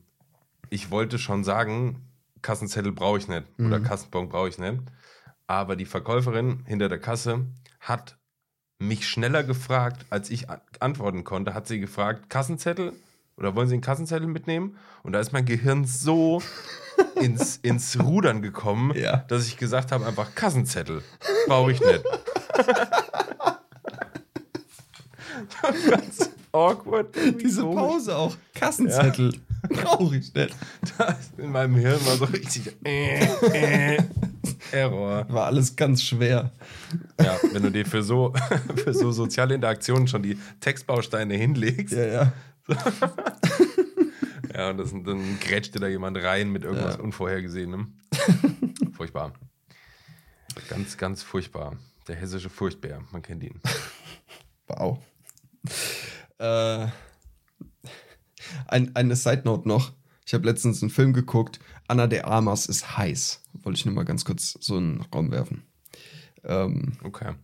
ich wollte schon sagen, Kassenzettel brauche ich nicht oder Mhm. Kassenbon brauche ich nicht. Aber die Verkäuferin hinter der Kasse hat mich schneller gefragt, als ich an- antworten konnte. Hat sie gefragt, Kassenzettel? Oder wollen Sie einen Kassenzettel mitnehmen? Und da ist mein Gehirn so ins, ins Rudern gekommen, Ja. dass ich gesagt habe, einfach Kassenzettel. Brauche ich nicht. Ganz awkward. Diese komisch. Pause auch. Kassenzettel. Brauche ich nicht. Da ist in meinem Hirn war so richtig äh, äh, Error. War alles ganz schwer. Ja, wenn du dir für so, für so soziale Interaktionen schon die Textbausteine hinlegst, Ja, ja. ja, und das, dann grätscht dir da jemand rein mit irgendwas Ja. Unvorhergesehenem. Furchtbar. Ganz, ganz furchtbar. Der hessische Furchtbär, man kennt ihn. Wow. Äh, ein, eine Side Note noch. Ich habe letztens einen Film geguckt. Anna de Armas ist heiß. Wollte ich nur mal ganz kurz so in den Raum werfen. Ähm, Okay.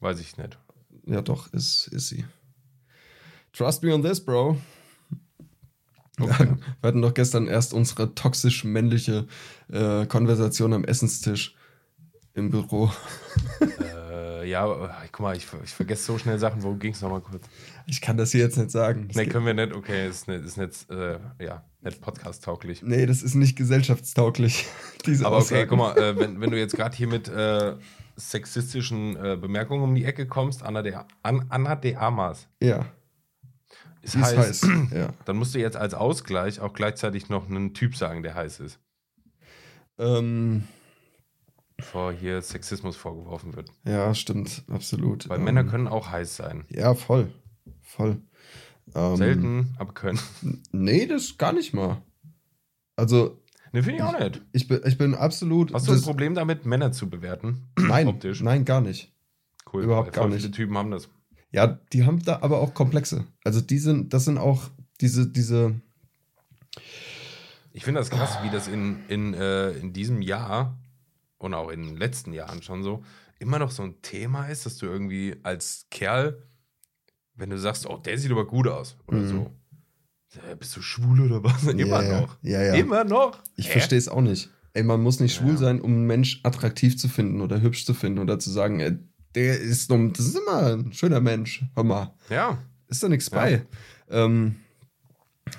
Weiß ich nicht. ja, doch, ist, ist sie. Trust me on this, Bro. Okay. Wir hatten doch gestern erst unsere toxisch männliche äh, Konversation am Essenstisch im Büro. äh, ja, guck mal, ich, ich vergesse so schnell Sachen. Wo ging es nochmal kurz? Ich kann das hier jetzt nicht sagen. Das Ne, geht- können wir nicht. Okay, ist nicht, ist nicht, äh, ja, nicht podcast-tauglich. nee, das ist nicht gesellschaftstauglich. Diese Aber okay, Aussagen. guck mal, äh, wenn, wenn du jetzt gerade hier mit äh, sexistischen äh, Bemerkungen um die Ecke kommst, Anna de, An, Anna de Amas, Ja, ist ist heiß, heiß. ja. dann musst du jetzt als Ausgleich auch gleichzeitig noch einen Typ sagen, der heiß ist, Ähm, bevor hier Sexismus vorgeworfen wird. ja, stimmt, absolut. Weil ähm, Männer können auch heiß sein. Ja, voll. Voll. Ähm, Selten, aber können. Nee, das gar nicht mal. Also, Ne, finde ich auch nicht. ich bin, ich bin absolut. Hast du ein Problem damit, Männer zu bewerten? Nein, Optisch. nein, gar nicht. Cool. überhaupt gar nicht. Viele Typen haben das. Ja, die haben da aber auch Komplexe. Also die sind, das sind auch diese, diese, Ich finde das krass, wie das in, in, äh, in diesem Jahr und auch in den letzten Jahren schon so immer noch so ein Thema ist, dass du irgendwie als Kerl, wenn du sagst, oh, der sieht aber gut aus oder Mhm. so, bist du schwul oder was? Immer ja, noch. Ja, ja. Immer noch. Ich verstehe es auch nicht. Ey, man muss nicht schwul sein, um einen Mensch attraktiv zu finden oder hübsch zu finden oder zu sagen, ey, der ist dumm, das ist immer ein schöner Mensch. Hör mal, Ja, ist da nichts bei. Ähm,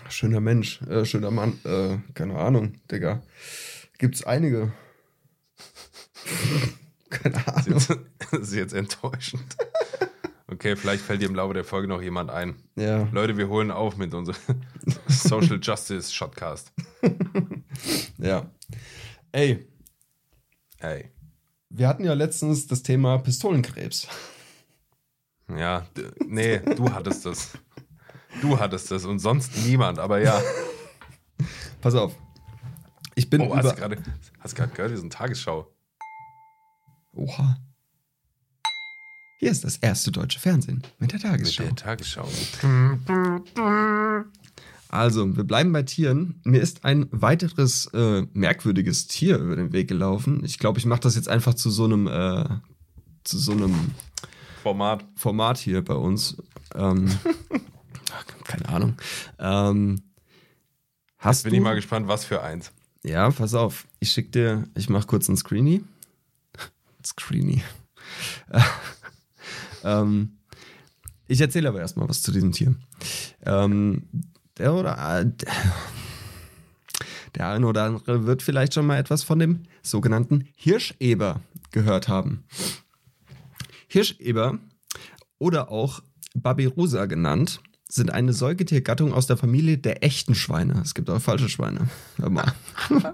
schöner Mensch, äh, schöner Mann, äh, keine Ahnung, Digga. Gibt's einige. keine Ahnung. das ist jetzt enttäuschend. Okay, vielleicht fällt dir im Laufe der Folge noch jemand ein. Ja, Leute, wir holen auf mit unserem Social Justice Shotcast. ja. Ey, Ey. wir hatten ja letztens das Thema Pistolenkrebs. Ja, nee, du hattest das. Du hattest das und sonst niemand, aber ja. Pass auf. Ich bin Oh, hast über. du gerade hast gerade gehört, wir sind Tagesschau. Oha. Hier ist das erste deutsche Fernsehen mit der Mit Tagesschau. der Tagesschau. Also, wir bleiben bei Tieren. Mir ist ein weiteres äh, merkwürdiges Tier über den Weg gelaufen. Ich glaube, ich mache das jetzt einfach zu so einem äh, zu so einem Format. Format hier bei uns. Ähm, keine Ahnung. Ähm, hast Bin du? ich mal gespannt, was für eins. Ja, pass auf. Ich schick dir, ich mach kurz ein Screenie. Screenie. Ähm, ich erzähle aber erstmal was zu diesem Tier. Ähm, der oder äh, der eine oder andere wird vielleicht schon mal etwas von dem sogenannten Hirscheber gehört haben. Hirscheber oder auch Babirusa genannt, sind eine Säugetiergattung aus der Familie der echten Schweine. Es gibt auch falsche Schweine. Hör mal.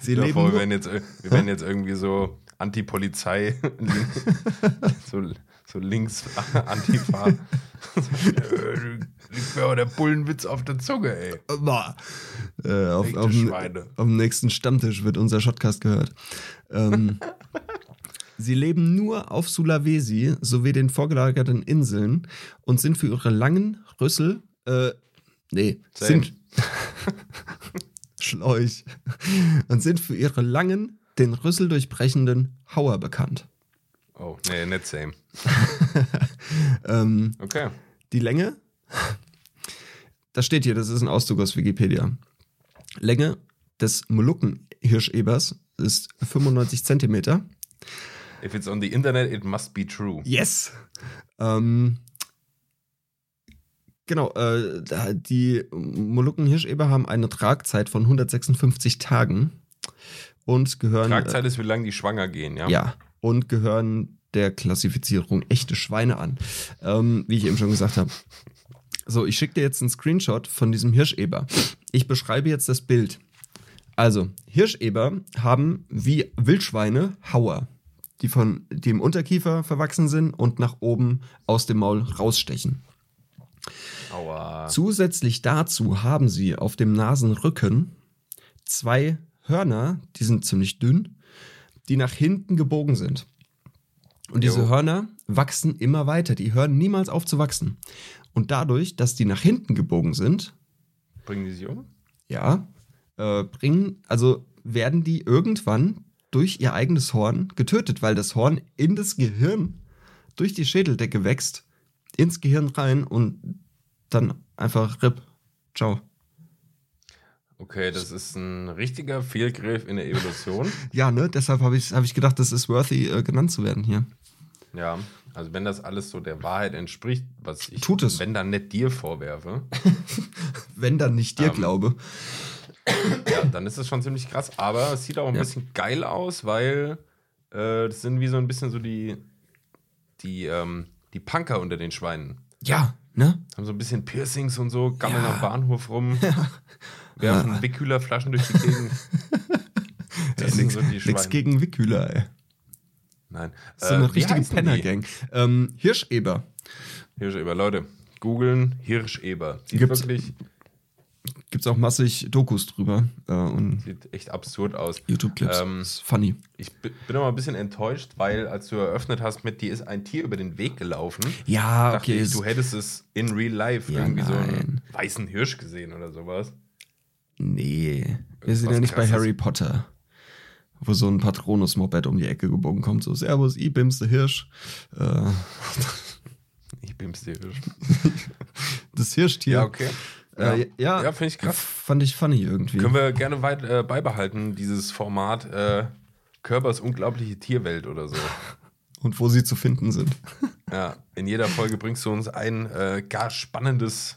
Sie leben vor, wir werden jetzt, ir- wir werden jetzt irgendwie so Anti-Polizei, so, so links Antifa. Liegt mir aber der Bullenwitz auf der Zunge, ey. Boah. Äh, auf, auf, auf dem nächsten Stammtisch wird unser Shotcast gehört. Ähm, sie leben nur auf Sulawesi sowie den vorgelagerten Inseln und sind für ihre langen Rüssel, äh, nee, Same. sind Schläuch und sind für ihre langen, den Rüssel durchbrechenden Hauer bekannt. Oh, nee, nicht same. Ähm, Okay. Die Länge, das steht hier, das ist ein Auszug aus Wikipedia. Länge des Molukken-Hirschebers ist 95 Zentimeter. If it's on the internet, it must be true. Yes! Ähm, genau, äh, die Molukken-Hirscheber haben eine Tragzeit von 156 Tagen und gehören. Tragzeit ist, wie lange die schwanger gehen, ja? Ja, und gehören der Klassifizierung echte Schweine an. Ähm, wie ich eben schon gesagt habe. So, ich schicke dir jetzt einen Screenshot von diesem Hirscheber. Ich beschreibe jetzt das Bild. Also, Hirscheber haben wie Wildschweine Hauer, die, von, die im Unterkiefer verwachsen sind und nach oben aus dem Maul rausstechen. Aua. Zusätzlich dazu haben sie auf dem Nasenrücken zwei Hörner, die sind ziemlich dünn, die nach hinten gebogen sind. Und diese Jo. Hörner wachsen immer weiter, die hören niemals auf zu wachsen. Und dadurch, dass die nach hinten gebogen sind, Bringen die sich um? Ja. Äh, bringen, also werden die irgendwann durch ihr eigenes Horn getötet, weil das Horn in das Gehirn durch die Schädeldecke wächst, ins Gehirn rein und dann einfach RIP. Ciao. Okay, das ist ein richtiger Fehlgriff in der Evolution. Ja, ne? Deshalb habe ich, hab ich gedacht, das ist worthy, äh, genannt zu werden hier. Ja, also wenn das alles so der Wahrheit entspricht, was ich, Tut es. wenn dann nicht dir vorwerfe, Wenn dann nicht dir Ähm, glaube. ja, dann ist es schon ziemlich krass. Aber es sieht auch ein Ja. bisschen geil aus, weil äh, das sind wie so ein bisschen so die, die, ähm, die Punker unter den Schweinen. Ja, ne? Haben so ein bisschen Piercings und so, gammeln Ja. am Bahnhof rum, werfen Wickhühlerflaschen durch die Gegend. Das sind nix, so die nix gegen Wickhüler, ey. Nein. Das ist so eine Äh, richtige? Penner-Gang. Ähm, Hirscheber. Hirscheber, Leute, googeln Hirscheber. Sieht Gibt's- wirklich, Gibt's auch massig Dokus drüber äh, und sieht echt absurd aus. YouTube-Clips. Ähm, ist funny. Ich bi- bin aber ein bisschen enttäuscht, weil als du eröffnet hast mit dir ist ein Tier über den Weg gelaufen, Ja, okay. ich, du hättest es in real life Ja, irgendwie so nein. einen weißen Hirsch gesehen oder sowas. Nee, wir sind ja nicht bei. Harry Potter, wo so ein Patronus-Moped um die Ecke gebogen kommt, so Servus, I bims der Hirsch. Äh, Ich bin's dir Hirsch. das Hirschtier. Ja, okay. Äh, ja, Ja, finde ich krass. Fand ich funny irgendwie. Können wir gerne weit äh, beibehalten, dieses Format äh, Körpers unglaubliche Tierwelt oder so. Und wo sie zu finden sind. Ja, in jeder Folge bringst du uns ein äh, gar spannendes,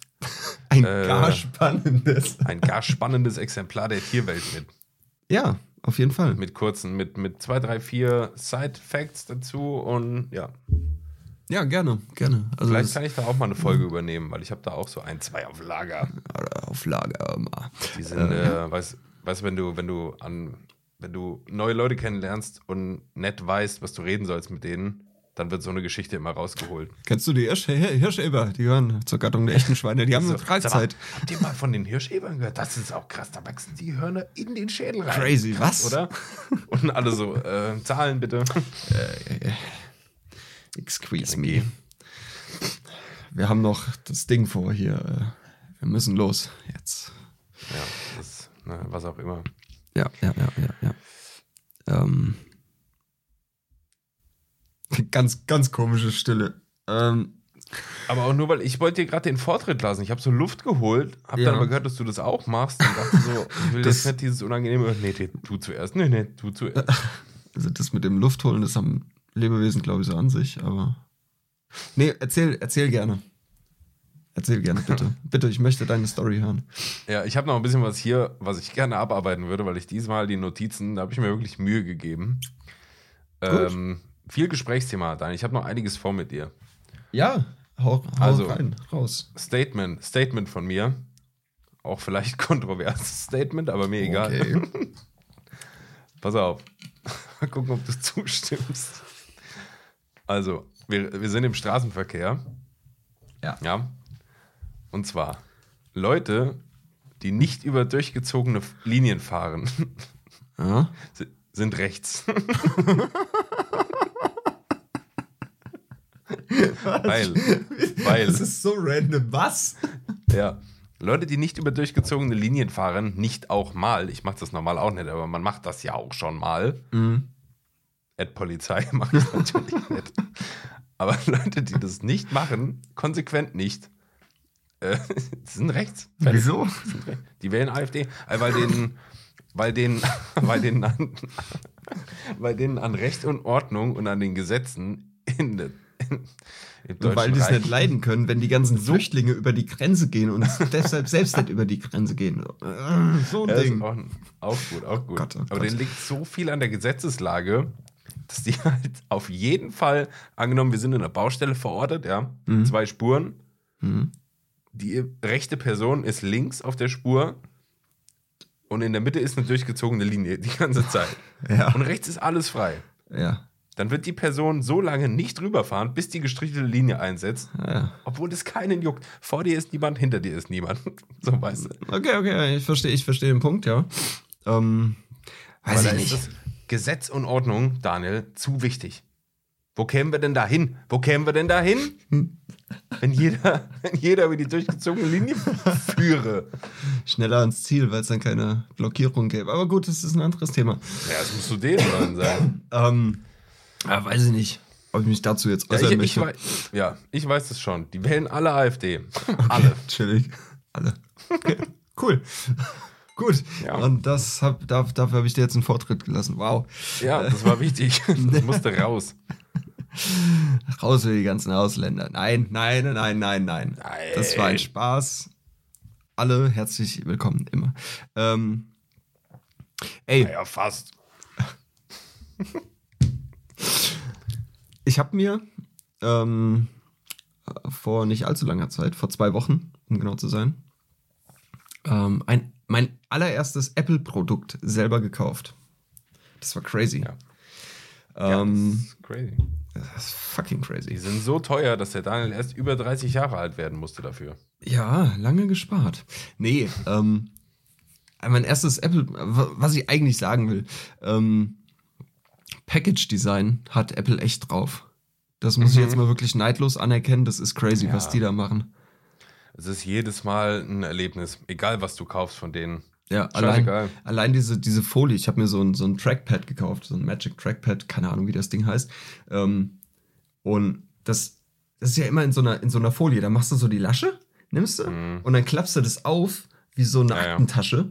Ein Äh, gar spannendes. ein gar spannendes Exemplar der Tierwelt mit. Ja, auf jeden Fall. Mit kurzen, mit, mit zwei, drei, vier Side-Facts dazu und ja. Ja, gerne, gerne. Also Vielleicht kann ich da auch mal eine Folge übernehmen, weil ich habe da auch so ein, zwei auf Lager. auf Lager mal. Die sind, äh, weißt, weißt wenn du, wenn du an, wenn du neue Leute kennenlernst und nett weißt, was du reden sollst mit denen, dann wird so eine Geschichte immer rausgeholt. Kennst du die Hirsch Hirscheber? Die gehören zur Gattung der echten Schweine. Die haben eine So, sag mal, Freizeit. habt ihr mal von den Hirschebern gehört? Das ist auch krass, da wachsen die Hörner in den Schädel rein. Crazy, Krass, was? Oder? Und alle so, äh, Zahlen bitte. Excuse Gerne me. Wir haben noch das Ding vor hier. äh, Wir müssen los jetzt. Ja, das, ne, was auch immer. Ja, ja, ja, ja, ja. Ähm. Ganz, ganz komische Stille. Ähm, Aber auch nur, weil ich wollte dir gerade den Vortritt lassen. Ich habe so Luft geholt, habe Ja. dann aber gehört, dass du das auch machst und dachte so, ich will Das- jetzt nicht dieses unangenehme, nee, nee, du zuerst, nee, nee, du zuerst. also das mit dem Luftholen, das haben Lebewesen, glaube ich, so an sich, aber. Nee, erzähl, erzähl gerne. Erzähl gerne, bitte. bitte, ich möchte deine Story hören. Ja, ich habe noch ein bisschen was hier, was ich gerne abarbeiten würde, weil ich diesmal die Notizen, da habe ich mir wirklich Mühe gegeben. Ähm, viel Gesprächsthema, Daniel. Ich habe noch einiges vor mit dir. Ja, hau, hau Also- rein, raus. Statement, Statement von mir. Auch vielleicht kontroverses Statement, aber mir egal. Okay. Pass auf. Mal gucken, ob du zustimmst. Also, wir, wir sind im Straßenverkehr. Ja. Ja. Und zwar Leute, die nicht über durchgezogene Linien fahren, Ja. si- sind rechts. Weil, weil, Das ist so random. Was? ja. Leute, die nicht über durchgezogene Linien fahren, nicht auch mal, ich mache das normal auch nicht, aber man macht das ja auch schon mal. Mhm. Ad Polizei mache ich natürlich nicht. Aber Leute, die das nicht machen, konsequent nicht, äh, sind rechts. Wieso? Die wählen AfD, äh, weil denen, weil denen, weil denen an, weil denen an Recht und Ordnung und an den Gesetzen in, der- Weil die es nicht leiden können, wenn die ganzen Flüchtlinge über die Grenze gehen und deshalb selbst nicht über die Grenze gehen. Äh, So ein Ja, Ding. auch, auch gut, auch gut. Gott, oh Aber Gott. denen liegt so viel an der Gesetzeslage, dass die halt auf jeden Fall, angenommen, wir sind in einer Baustelle verortet, ja, Mhm. zwei Spuren, Mhm. die rechte Person ist links auf der Spur und in der Mitte ist eine durchgezogene Linie die ganze Zeit. Ja. Und rechts ist alles frei. Ja. Dann wird die Person so lange nicht rüberfahren, bis die gestrichtelte Linie einsetzt, ja. obwohl es keinen juckt. Vor dir ist niemand, hinter dir ist niemand. So weißt du. Okay, okay, ich verstehe, ich verstehe den Punkt, ja. Ähm, weiß Aber ich ist nicht. Gesetz und Ordnung, Daniel, zu wichtig. Wo kämen wir denn da hin? Wo kämen wir denn da hin? wenn jeder, wenn jeder über die durchgezogene Linie führe. Schneller ans Ziel, weil es dann keine Blockierung gäbe. Aber gut, das ist ein anderes Thema. Ja, das musst du denen sagen. Ähm, ja, weiß ich nicht, ob ich mich dazu jetzt Ja, äußern ich, ich, möchte. wei- ja, ich weiß es schon. Die wählen alle AfD. Alle. Chillig. Alle. Okay, cool. Gut. Ja. Und das hab, da, dafür habe ich dir jetzt einen Vortritt gelassen. Wow. Ja, das war wichtig. Das musste raus. Raus für die ganzen Ausländer. Nein, nein, nein, nein, nein. Das war ein Nein. Spaß. Alle herzlich willkommen, immer. Ähm, ey, Ja, fast. Ich habe mir ähm, vor nicht allzu langer Zeit, vor zwei Wochen, um genau zu sein, ähm, ein, mein allererstes Apple-Produkt selber gekauft. Das war crazy. Ja. Ja, Ähm, das ist crazy. das ist fucking Die crazy. sind so teuer, dass der Daniel erst über 30 Jahre alt werden musste dafür. Ja, lange gespart. Nee, ähm, mein erstes Apple, wa- was ich eigentlich sagen will, ähm, Package Design hat Apple echt drauf. Das muss ich jetzt mal wirklich neidlos anerkennen. Das ist crazy, Ja. was die da machen. Es ist jedes Mal ein Erlebnis, egal was du kaufst von denen. Ja, allein, allein diese, diese Folie. Ich habe mir so ein, so ein Trackpad gekauft, so ein Magic Trackpad, keine Ahnung, wie das Ding heißt. Ähm, und das, das ist ja immer in so, einer, in so einer Folie. Da machst du so die Lasche, nimmst du und dann klappst du das auf wie so eine Mhm. Ja. Aktentasche. Ja.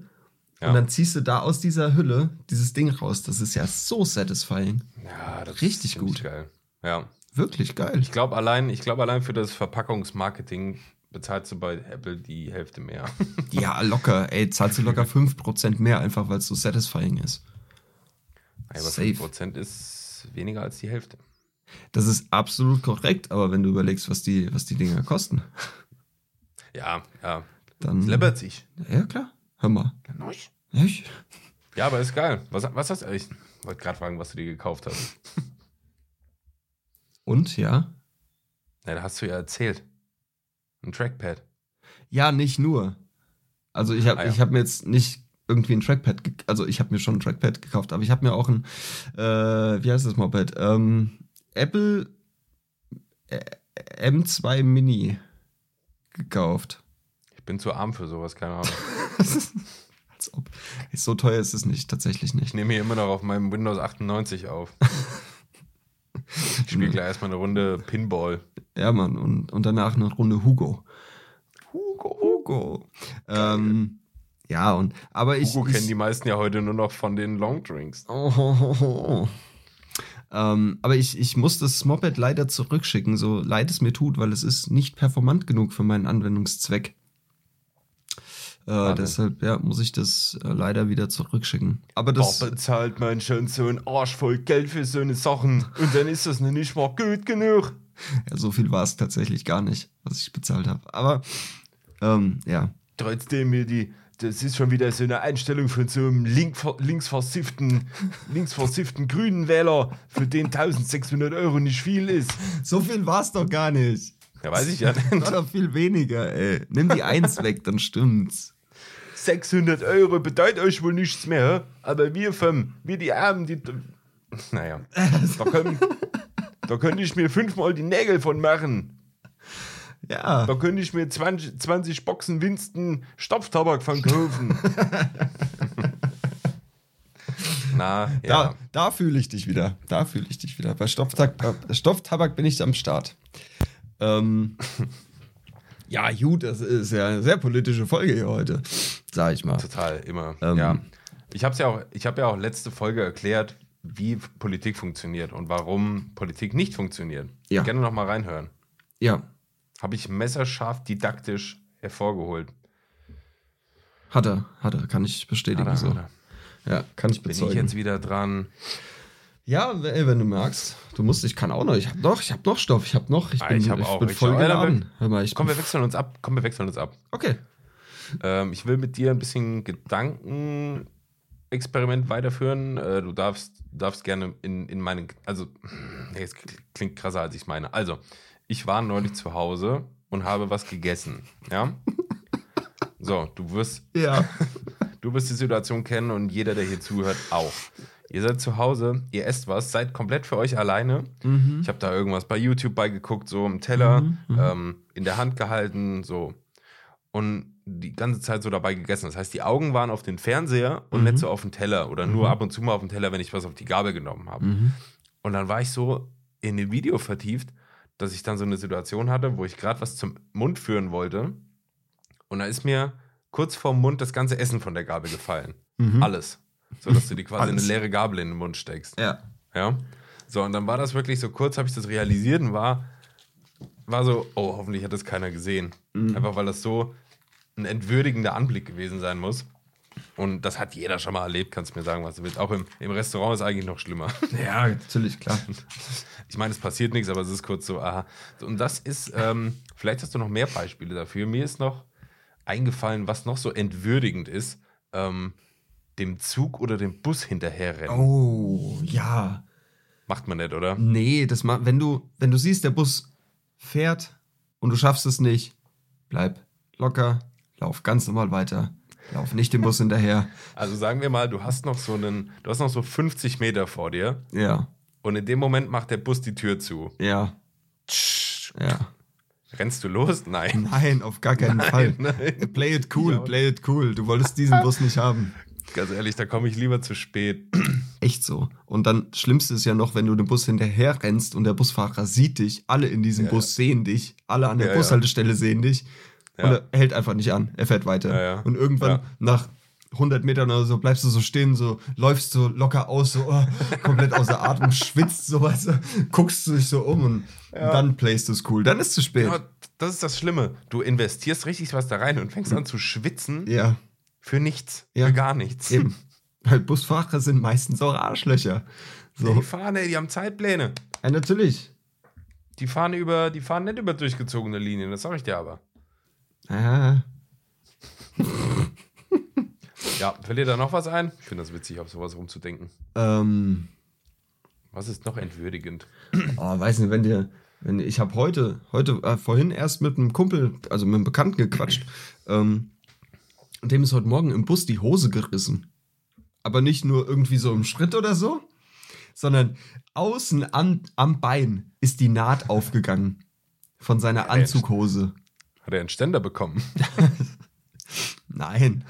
Und dann ziehst du da aus dieser Hülle dieses Ding raus. Das ist ja so satisfying. Ja, das Richtig ist gut. geil. Ja. Wirklich geil. Ich glaube allein, ich glaube allein für das Verpackungsmarketing bezahlst du bei Apple die Hälfte mehr. Ja, locker. Ey, zahlst du locker 5% mehr, einfach weil es so satisfying ist. Aber Safe. 5% ist weniger als die Hälfte. Das ist absolut korrekt, aber wenn du überlegst, was die, was die Dinger kosten, Ja, ja. dann. Läppert sich. Ja, klar. Hör mal. Echt? Ja, aber ist geil. Was, was hast du? Ich wollte gerade fragen, was du dir gekauft hast. Und ja? Na, da hast du ja erzählt. Ein Trackpad. Ja, nicht nur. Also ich habe Ah, ja. ich hab mir jetzt nicht irgendwie ein Trackpad, also ich habe mir schon ein Trackpad gekauft, aber ich habe mir auch ein, äh, wie heißt das Moped? Ähm, Apple äh, M2 Mini gekauft. Ich bin zu arm für sowas, keine Ahnung. Als ob. So teuer ist es nicht, tatsächlich nicht. Ich nehme hier immer noch auf meinem Windows 98 auf. Ich spiele gleich erstmal eine Runde Pinball. Ja, Mann, und, und danach eine Runde Hugo. Hugo, Hugo. Ähm, ja, und, aber ich. Hugo ich, kennen die meisten ja heute nur noch von den Longdrinks. Oh, oh, oh, oh. Ähm, aber ich, ich muss das Moped leider zurückschicken, so leid es mir tut, weil es ist nicht performant genug für meinen Anwendungszweck. Äh, deshalb ja, muss ich das äh, leider wieder zurückschicken. Aber das, Boah, bezahlt man schon so ein Arsch voll Geld für so eine Sachen und dann ist das noch nicht mal gut genug. ja, so viel war es tatsächlich gar nicht, was ich bezahlt habe. Aber ähm, ja, Trotzdem mir die, das ist schon wieder so eine Einstellung von so einem link, linksversifften, linksversifften grünen Wähler, für den 1600 Euro nicht viel ist. so viel war es doch gar nicht. Ja, weiß ich ja nicht. doch viel weniger, ey. Nimm die Eins weg, dann stimmt's. 600 Euro bedeutet euch wohl nichts mehr, aber wir vom, wir die Armen, die. Naja, da, können, da könnte ich mir fünfmal die Nägel von machen. Ja. Da könnte ich mir 20, 20 Boxen Winston Stopftabak von kaufen. Na, ja. Da, da fühle ich dich wieder. Da fühle ich dich wieder. Bei Stofftabak, äh, Stofftabak bin ich am Start. Ähm, ja, gut, das ist ja eine sehr politische Folge hier heute, sag ich mal. Total, immer. Ähm. ja. Ich habe ja auch, ich habe ja auch letzte Folge erklärt, wie Politik funktioniert und warum Politik nicht funktioniert. Ja. Gerne noch mal reinhören. Ja, Habe ich messerscharf didaktisch hervorgeholt. hat er, hat er, kann ich bestätigen Hat er, so. hat er. Ja, kann ich Bin ich bezeugen. jetzt wieder dran? Ja, ey, wenn du magst, du musst, ich kann auch noch, ich habe noch, ich habe noch Stoff, ich habe noch, ich Ah, bin, ich ich auch, bin ich voll geladen. Hör mal, Komm, wir wechseln uns ab. Komm, wir wechseln uns ab. okay, Ähm, ich will mit dir ein bisschen Gedankenexperiment weiterführen. Äh, du darfst, darfst gerne in, in meinen. Also, nee, es klingt krasser, als ich meine. Also, ich war neulich zu Hause und habe was gegessen. Ja? So, du wirst, ja, du wirst die Situation kennen und jeder, der hier zuhört, auch. Ihr seid zu Hause, ihr esst was, seid komplett für euch alleine. Mhm. Ich habe da irgendwas bei YouTube beigeguckt, so im Teller, ähm, in der Hand gehalten, so. Und die ganze Zeit so dabei gegessen. Das heißt, die Augen waren auf den Fernseher und nicht so auf den Teller oder nur ab und zu mal auf den Teller, wenn ich was auf die Gabel genommen habe. Mhm. Und dann war ich so in dem Video vertieft, dass ich dann so eine Situation hatte, wo ich gerade was zum Mund führen wollte. Und da ist mir kurz vorm Mund das ganze Essen von der Gabel gefallen. Alles. So dass du dir quasi eine leere Gabel in den Mund steckst. Ja. Ja. So, und dann war das wirklich so kurz, habe ich das realisiert und war, war so, oh, hoffentlich hat das keiner gesehen. Einfach weil das so ein entwürdigender Anblick gewesen sein muss. Und das hat jeder schon mal erlebt, kannst du mir sagen, was du willst. Auch im, im Restaurant ist eigentlich noch schlimmer. Ja, natürlich, klar. Ich meine, es passiert nichts, aber es ist kurz so, aha. Und das ist, ähm, vielleicht hast du noch mehr Beispiele dafür. Mir ist noch eingefallen, was noch so entwürdigend ist, ähm, dem Zug oder dem Bus hinterherrennen. Oh, ja. Macht man nicht, oder? Nee, das ma wenn du, wenn du siehst, der Bus fährt und du schaffst es nicht, bleib locker, lauf ganz normal weiter. Lauf nicht dem Bus hinterher. Also sagen wir mal, du hast noch so einen, du hast noch so 50 Meter vor dir Ja, und in dem Moment macht der Bus die Tür zu. ja, ja. Rennst du los? Nein. Nein, auf gar keinen Fall. nein. Play it cool, play it cool. Du wolltest diesen Bus nicht haben. Ganz ehrlich, da komme ich lieber zu spät. Echt so. Und dann Schlimmste ist ja noch, wenn du dem Bus hinterher rennst und der Busfahrer sieht dich, alle in diesem Ja, Bus sehen dich, alle an der Ja, ja. Bushaltestelle sehen dich und Ja. er hält einfach nicht an. Er fährt weiter. Ja, ja. Und irgendwann Ja. nach 100 Metern oder so bleibst du so stehen, so läufst so locker aus, so oh, komplett außer Atem, schwitzt so weißt du, guckst du dich so um und dann playst du es cool. Dann ist es zu spät. Ja, das ist das Schlimme. Du investierst richtig was da rein und fängst an zu schwitzen Ja, für nichts, Ja. für gar nichts. eben. Weil Busfahrer sind meistens auch Arschlöcher. Die So. fahren, ey, die haben Zeitpläne. Ja, natürlich. Die fahren über, die fahren nicht über durchgezogene Linien, das sag ich dir aber. Ah. Ja, fällt dir da noch was ein? Ich finde das witzig, auf sowas rumzudenken. Ähm, Was ist noch entwürdigend? oh, weiß nicht, wenn dir, wenn ich habe heute, heute äh, vorhin erst mit einem Kumpel, also mit einem Bekannten gequatscht, ähm, und dem ist heute Morgen im Bus die Hose gerissen. Aber nicht nur irgendwie so im Schritt oder so, sondern außen an, am Bein ist die Naht aufgegangen von seiner Anzughose. Hat er einen Ständer bekommen? Nein.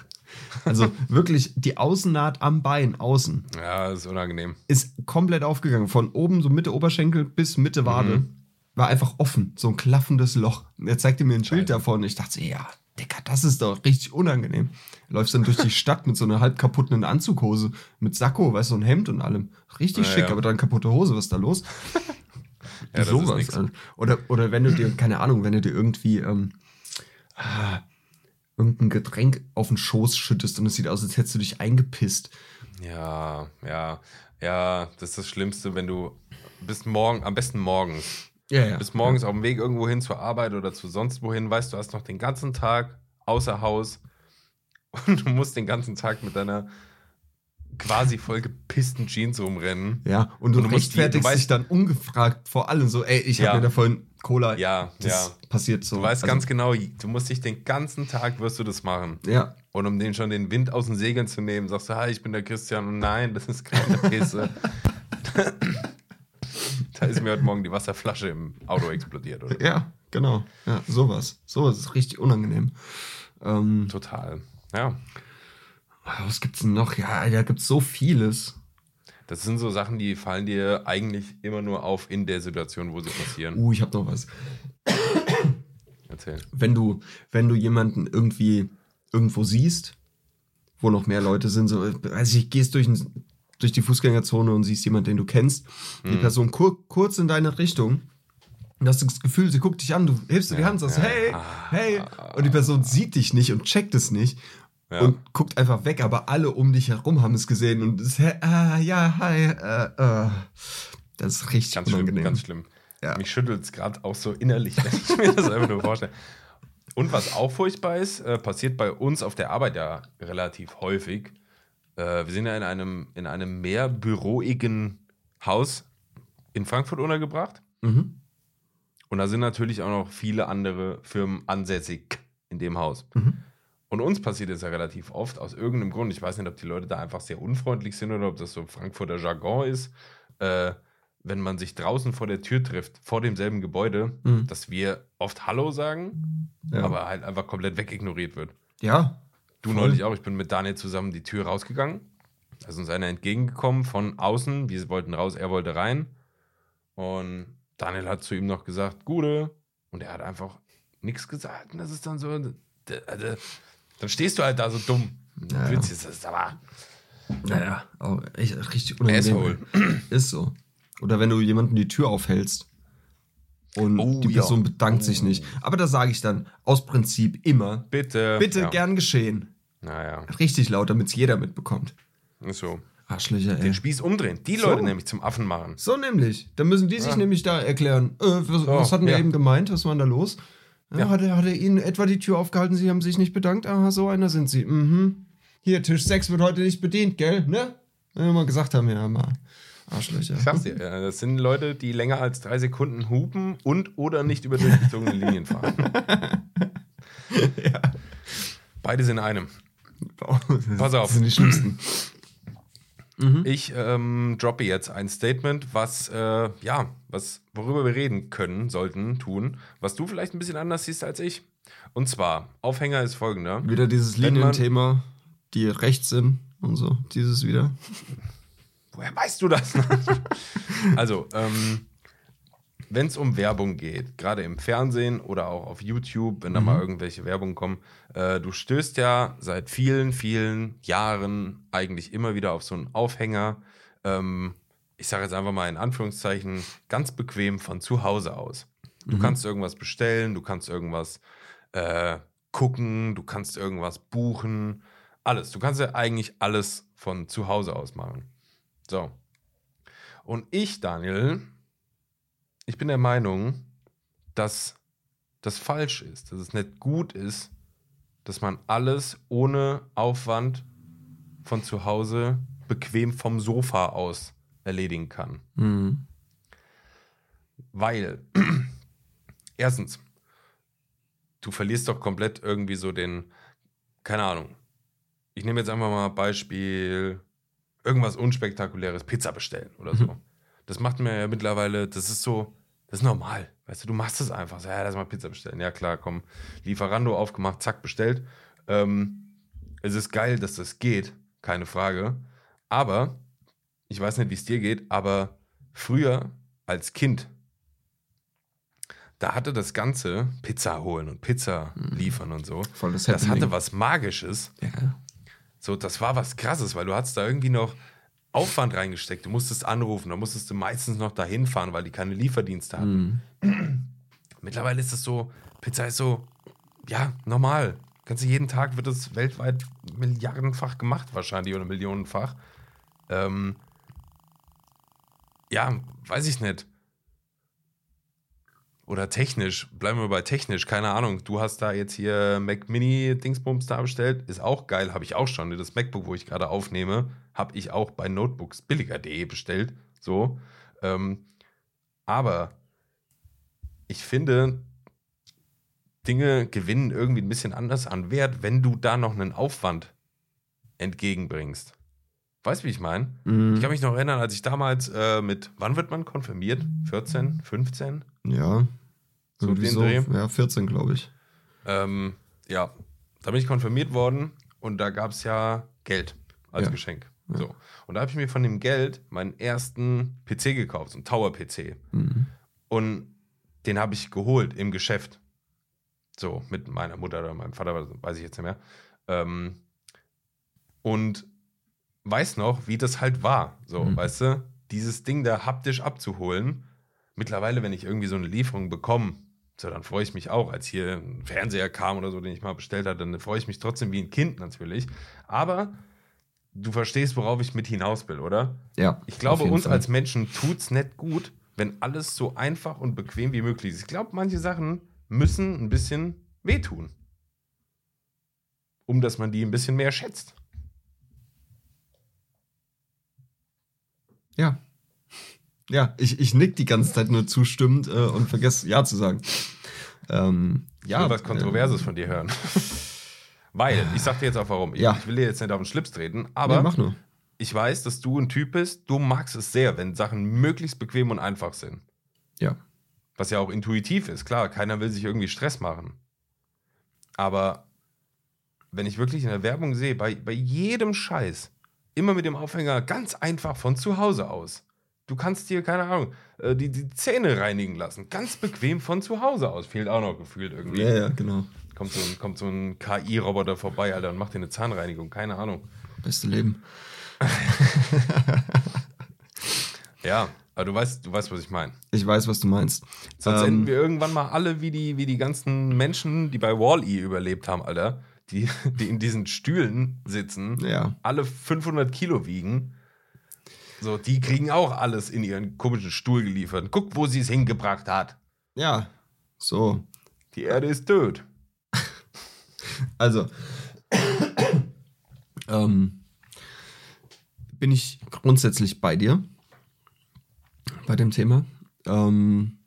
Also wirklich die Außennaht am Bein, außen, Ja, das ist unangenehm. ist komplett aufgegangen. Von oben, so Mitte Oberschenkel bis Mitte Wade. War einfach offen. So ein klaffendes Loch. Und Er zeigte mir ein Bild davon. Ich dachte, ja, Dicker, das ist doch richtig unangenehm. Läufst dann durch die Stadt mit so einer halb kaputten Anzughose, mit Sakko, weißt du, und Hemd und allem. Richtig Ja, schick, ja. aber dann kaputte Hose, was ist da los? Ja, nix. Alter. Oder, oder wenn du dir, keine Ahnung, wenn du dir irgendwie ähm, ah, irgendein Getränk auf den Schoß schüttest und es sieht aus, als hättest du dich eingepisst. Ja, ja, ja, das ist das Schlimmste, wenn du bis morgen, am besten morgens, Ja, ja. bis morgens auf dem Weg irgendwo hin zur Arbeit oder zu sonst wohin, weißt du, hast noch den ganzen Tag außer Haus und du musst den ganzen Tag mit deiner quasi voll gepissten Jeans rumrennen. Ja, und du, Und du die- rechtfertigst dich dann ungefragt vor allem so, ey, ich Ja. habe mir da vorhin Cola. Ja, das ja. passiert so. Du weißt Also, ganz genau, du musst dich den ganzen Tag wirst du das machen. Ja, Und um den schon den Wind aus den Segeln zu nehmen, sagst du, hi, ich bin der Christian. Und nein, das ist keine Pisse. da ist mir heute Morgen die Wasserflasche im Auto explodiert, oder? ja, genau. Ja, sowas. Sowas ist richtig unangenehm. Ähm, Total. Ja. was gibt's denn noch? Ja, da gibt's so vieles. Das sind so Sachen, die fallen dir eigentlich immer nur auf in der Situation, wo sie passieren. Uh, ich hab noch was. Erzähl. wenn du, wenn du jemanden irgendwie irgendwo siehst, wo noch mehr Leute sind, so, weiß ich, gehst durch, ein, durch die Fußgängerzone und siehst jemanden, den du kennst, die Person kur kurz in deine Richtung, und hast du das Gefühl, sie guckt dich an, du hilfst dir die Hand, sagst, ja. hey, hey, und die Person sieht dich nicht und checkt es nicht Ja. und guckt einfach weg, aber alle um dich herum haben es gesehen und ist, hä, ah, ja, hi, äh, äh. Das ist richtig Ganz schlimm, unangenehm. ganz schlimm. Ja. Mich schüttelt es gerade auch so innerlich, wenn ich mir das einfach nur vorstelle. Und was auch furchtbar ist, äh, passiert bei uns auf der Arbeit ja relativ häufig. Äh, wir sind ja in einem, in einem mehrbüroigen Haus in Frankfurt untergebracht. Mhm. Und da sind natürlich auch noch viele andere Firmen ansässig in dem Haus. Mhm. Und uns passiert es ja relativ oft aus irgendeinem Grund. Ich weiß nicht, ob die Leute da einfach sehr unfreundlich sind oder ob das so Frankfurter Jargon ist. Äh, wenn man sich draußen vor der Tür trifft, vor demselben Gebäude, Mhm. dass wir oft Hallo sagen, Ja. aber halt einfach komplett wegignoriert wird. ja. Du neulich auch, ich bin mit Daniel zusammen die Tür rausgegangen. Da ist uns einer entgegengekommen von außen. Wir wollten raus, er wollte rein. Und Daniel hat zu ihm noch gesagt, Gude. Und er hat einfach nichts gesagt. Und das ist dann so. Also, dann stehst du halt da so dumm. Ja, Du willst jetzt, das ist aber. Naja, auch echt richtig Asshole. unangenehm. Ist so. Oder wenn du jemanden die Tür aufhältst und Oh, die ja. Person bedankt sich nicht. Aber da sage ich dann aus Prinzip immer, Bitte. bitte ja. gern geschehen. Naja, Richtig laut, damit es jeder mitbekommt. so. Arschlöcher, ey. Den Spieß umdrehen. Die So. Leute nämlich zum Affen machen. So nämlich. Dann müssen die sich Ja. nämlich da erklären. Äh, was, was hatten wir ja. eben gemeint? Was war denn da los? Ja, Ja. Hat, er, hat er Ihnen etwa die Tür aufgehalten? Sie haben sich nicht bedankt? Aha, so einer sind Sie. Mhm. Hier, Tisch 6 wird heute nicht bedient, gell? Ne? Wenn wir mal gesagt haben, ja, mal. Arschlöcher. Ich sag's dir, ja, das sind Leute, die länger als drei Sekunden hupen und oder nicht über durchgezogene Linien fahren. Beide sind in einem. Pass auf. Das sind die Schlimmsten. Ich ähm, droppe jetzt ein Statement, was, äh, ja, was, worüber wir reden können, sollten, tun, was du vielleicht ein bisschen anders siehst als ich. Und zwar, Aufhänger ist folgender. Wieder dieses Linienthema, die rechts sind und so. Dieses wieder. Woher weißt du das? also, ähm, wenn es um Werbung geht, gerade im Fernsehen oder auch auf YouTube, wenn da mal irgendwelche Werbung kommen, äh, du stößt ja seit vielen, vielen Jahren eigentlich immer wieder auf so einen Aufhänger. Ähm, ich sage jetzt einfach mal in Anführungszeichen, ganz bequem von zu Hause aus. Du kannst irgendwas bestellen, du kannst irgendwas äh, gucken, du kannst irgendwas buchen, alles. Du kannst ja eigentlich alles von zu Hause aus machen. So. Und ich, Daniel, ich bin der Meinung, dass das falsch ist, dass es nicht gut ist, dass man alles ohne Aufwand von zu Hause bequem vom Sofa aus erledigen kann. Mhm. Weil, erstens, du verlierst doch komplett irgendwie so den, keine Ahnung. Ich nehme jetzt einfach mal Beispiel, irgendwas unspektakuläres, Pizza bestellen oder so. Das macht mir ja mittlerweile, das ist so, das ist normal. Weißt du, du machst es einfach. So, ja, lass mal Pizza bestellen. Ja, klar, komm. Lieferando aufgemacht, zack, bestellt. Ähm, es ist geil, dass das geht, keine Frage. Aber, ich weiß nicht, wie es dir geht, aber früher als Kind, da hatte das Ganze Pizza holen und Pizza liefern und so. Voll das Das hatte was Magisches. Ja. So, das war was krasses, weil du hattest da irgendwie noch Aufwand reingesteckt. Du musstest anrufen, da musstest du meistens noch dahin fahren, weil die keine Lieferdienste hatten. Mittlerweile ist es so, Pizza ist so, ja, normal. Kannst du jeden Tag wird es weltweit milliardenfach gemacht, wahrscheinlich, oder millionenfach. Ähm, ja, weiß ich nicht. Oder technisch, bleiben wir bei technisch, keine Ahnung. Du hast da jetzt hier Mac Mini Dingsbums da bestellt, ist auch geil, habe ich auch schon. Das MacBook, wo ich gerade aufnehme, habe ich auch bei notebooksbilliger.de bestellt. So. Ähm, aber ich finde, Dinge gewinnen irgendwie ein bisschen anders an Wert, wenn du da noch einen Aufwand entgegenbringst. Weißt du, wie ich meine? Mhm. Ich kann mich noch erinnern, als ich damals äh, mit, wann wird man konfirmiert? 14, 15? Ja. So den so. Dreh. Ja, 14, glaube ich. Ähm, ja, da bin ich konfirmiert worden und da gab es ja Geld als Ja. Geschenk. So. Und da habe ich mir von dem Geld meinen ersten PC gekauft, so einen Tower-PC. Mhm. Und den habe ich geholt im Geschäft. So, mit meiner Mutter oder meinem Vater, weiß ich jetzt nicht mehr. Ähm, und weiß noch, wie das halt war. So, Mhm. weißt du, dieses Ding da haptisch abzuholen. Mittlerweile, wenn ich irgendwie so eine Lieferung bekomme, so, dann freue ich mich auch, als hier ein Fernseher kam oder so, den ich mal bestellt hatte, dann freue ich mich trotzdem wie ein Kind natürlich. Aber du verstehst, worauf ich mit hinaus will, oder? Ja. Ich glaube, uns Fall. als Menschen tut es nicht gut, wenn alles so einfach und bequem wie möglich ist. Ich glaube, manche Sachen müssen ein bisschen wehtun. Um dass man die ein bisschen mehr schätzt. Ja. Ja, ich, ich nick die ganze Zeit nur zustimmend äh, und vergesse Ja zu sagen. Ähm, Ich ja, will was Kontroverses von dir hören. Weil, ich sag dir jetzt auch warum. Ich, Ja. ich will dir jetzt nicht auf den Schlips treten, aber nur. ich weiß, dass du ein Typ bist, du magst es sehr, wenn Sachen möglichst bequem und einfach sind. Ja. Was ja auch intuitiv ist, klar, keiner will sich irgendwie Stress machen. Aber wenn ich wirklich in der Werbung sehe, bei, bei jedem Scheiß, immer mit dem Aufhänger ganz einfach von zu Hause aus. Du kannst dir, keine Ahnung, äh, die, die Zähne reinigen lassen. Ganz bequem von zu Hause aus. Fehlt auch noch gefühlt irgendwie. Ja, ja, genau. Kommt so ein, kommt so ein KI-Roboter vorbei, Alter, und macht dir eine Zahnreinigung. Keine Ahnung. Beste Leben. Ja, aber du weißt, du weißt, was ich meine. Ich weiß, was du meinst. Sonst Ähm, enden wir irgendwann mal alle wie die, wie die ganzen Menschen, die bei Wall-E überlebt haben, Alter. Die, die in diesen Stühlen sitzen, Ja. alle 500 Kilo wiegen. So, die kriegen auch alles in ihren komischen Stuhl geliefert. Guck, wo sie es hingebracht hat. Ja. So. Die Erde ist tot. Also. ähm, bin ich grundsätzlich bei dir. Bei dem Thema. Ähm,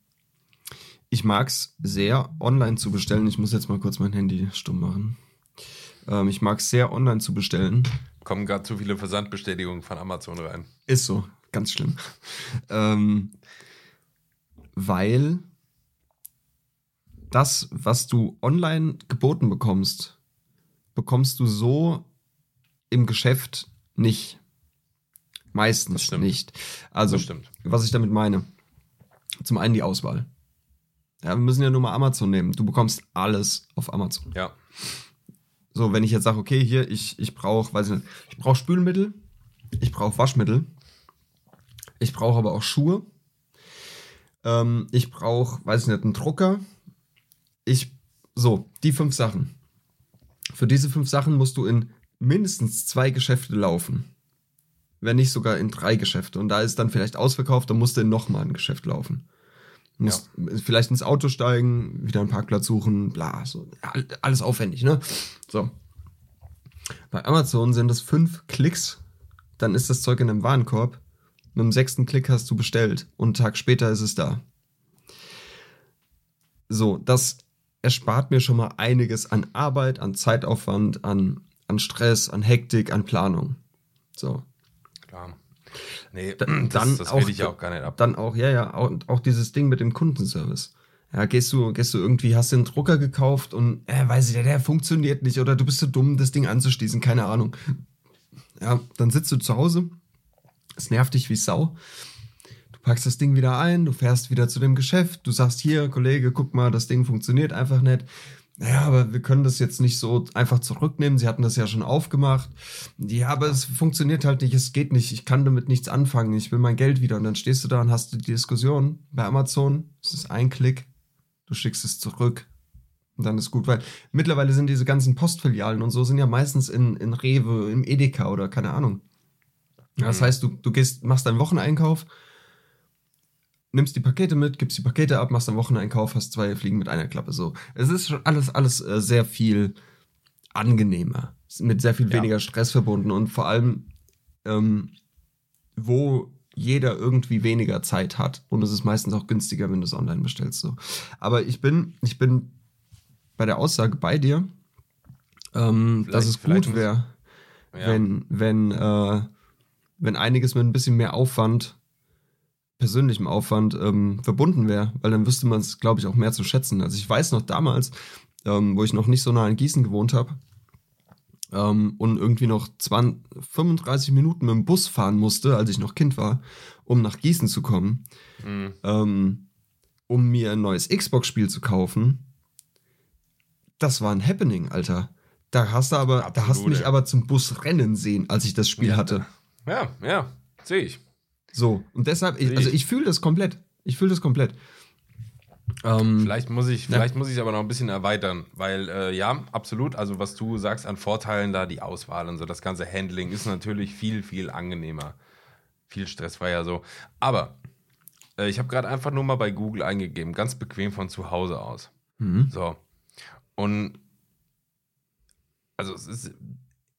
ich mag es sehr, online zu bestellen. Ich muss jetzt mal kurz mein Handy stumm machen. Ähm, ich mag es sehr, online zu bestellen. Kommen gerade zu viele Versandbestätigungen von Amazon rein. Ist so, ganz schlimm. ähm, weil das, was du online geboten bekommst, bekommst du so im Geschäft nicht. Meistens nicht. Also, was ich damit meine. Zum einen die Auswahl. Ja, wir müssen ja nur mal Amazon nehmen. Du bekommst alles auf Amazon. Ja. So, wenn ich jetzt sage, okay, hier, ich, ich brauche, weiß ich nicht, ich brauche Spülmittel, ich brauche Waschmittel, ich brauche aber auch Schuhe, ähm, ich brauche, weiß ich nicht, einen Drucker, ich, so, die fünf Sachen. Für diese fünf Sachen musst du in mindestens zwei Geschäfte laufen. Wenn nicht sogar in drei Geschäfte. Und da ist dann vielleicht ausverkauft, dann musst du in nochmal ein Geschäft laufen. Du musst vielleicht ins Auto steigen, wieder einen Parkplatz suchen, bla, so. All- Alles aufwendig, ne? So. Bei Amazon sind es fünf Klicks, dann ist das Zeug in einem Warenkorb. Mit dem sechsten Klick hast du bestellt und einen Tag später ist es da. So, das erspart mir schon mal einiges an Arbeit, an Zeitaufwand, an, an Stress, an Hektik, an Planung. So. Klar. Nee, Da- das, dann das auch- will ich ja auch gar nicht ab. Dann auch, ja, ja, auch, auch dieses Ding mit dem Kundenservice. Ja, gehst du, gehst du irgendwie, hast du einen Drucker gekauft und, äh, weiß ich, der, der funktioniert nicht oder du bist so dumm, das Ding anzuschließen, keine Ahnung. Ja, dann sitzt du zu Hause, es nervt dich wie Sau. Packst das Ding wieder ein, du fährst wieder zu dem Geschäft, du sagst hier, Kollege, guck mal, das Ding funktioniert einfach nicht. Naja, aber wir können das jetzt nicht so einfach zurücknehmen. Sie hatten das ja schon aufgemacht. Ja, aber es funktioniert halt nicht, es geht nicht. Ich kann damit nichts anfangen. Ich will mein Geld wieder. Und dann stehst du da und hast die Diskussion bei Amazon. Es ist ein Klick. Du schickst es zurück. Und dann ist gut, weil mittlerweile sind diese ganzen Postfilialen und so sind ja meistens in, in Rewe, im Edeka oder keine Ahnung. Das Mhm. heißt, du, du gehst, machst deinen Wocheneinkauf, nimmst die Pakete mit, gibst die Pakete ab, machst deinen Wocheneinkauf, hast zwei Fliegen mit einer Klappe. So, es ist schon alles, alles äh, sehr viel angenehmer, mit sehr viel Ja. weniger Stress verbunden und vor allem, ähm, wo jeder irgendwie weniger Zeit hat und es ist meistens auch günstiger, wenn du es online bestellst. So, aber ich bin, ich bin bei der Aussage bei dir, ähm, dass es gut wäre, Ja. wenn, wenn, äh, wenn einiges mit ein bisschen mehr Aufwand, persönlichem Aufwand, ähm, verbunden wäre, weil dann wüsste man es, glaube ich, auch mehr zu schätzen. Also ich weiß noch damals, ähm, wo ich noch nicht so nah in Gießen gewohnt habe ähm, und irgendwie noch 20, 35 Minuten mit dem Bus fahren musste, als ich noch Kind war, um nach Gießen zu kommen, Mhm. ähm, um mir ein neues Xbox-Spiel zu kaufen. Das war ein Happening, Alter. Da hast du aber, da hast Absolut, du mich aber zum Bus rennen sehen, als ich das Spiel Ja. hatte. Ja, ja, sehe ich. So. Und deshalb, ich, also ich. fühle das komplett. Ich fühle das komplett. Ähm, Vielleicht muss ich, vielleicht muss ich aber noch ein bisschen erweitern, weil äh, ja, absolut. Also was du sagst an Vorteilen da, die Auswahl und so, das ganze Handling ist natürlich viel, viel angenehmer, viel stressfreier so. Aber äh, ich habe gerade einfach nur mal bei Google eingegeben, ganz bequem von zu Hause aus. mhm. So. Und also es ist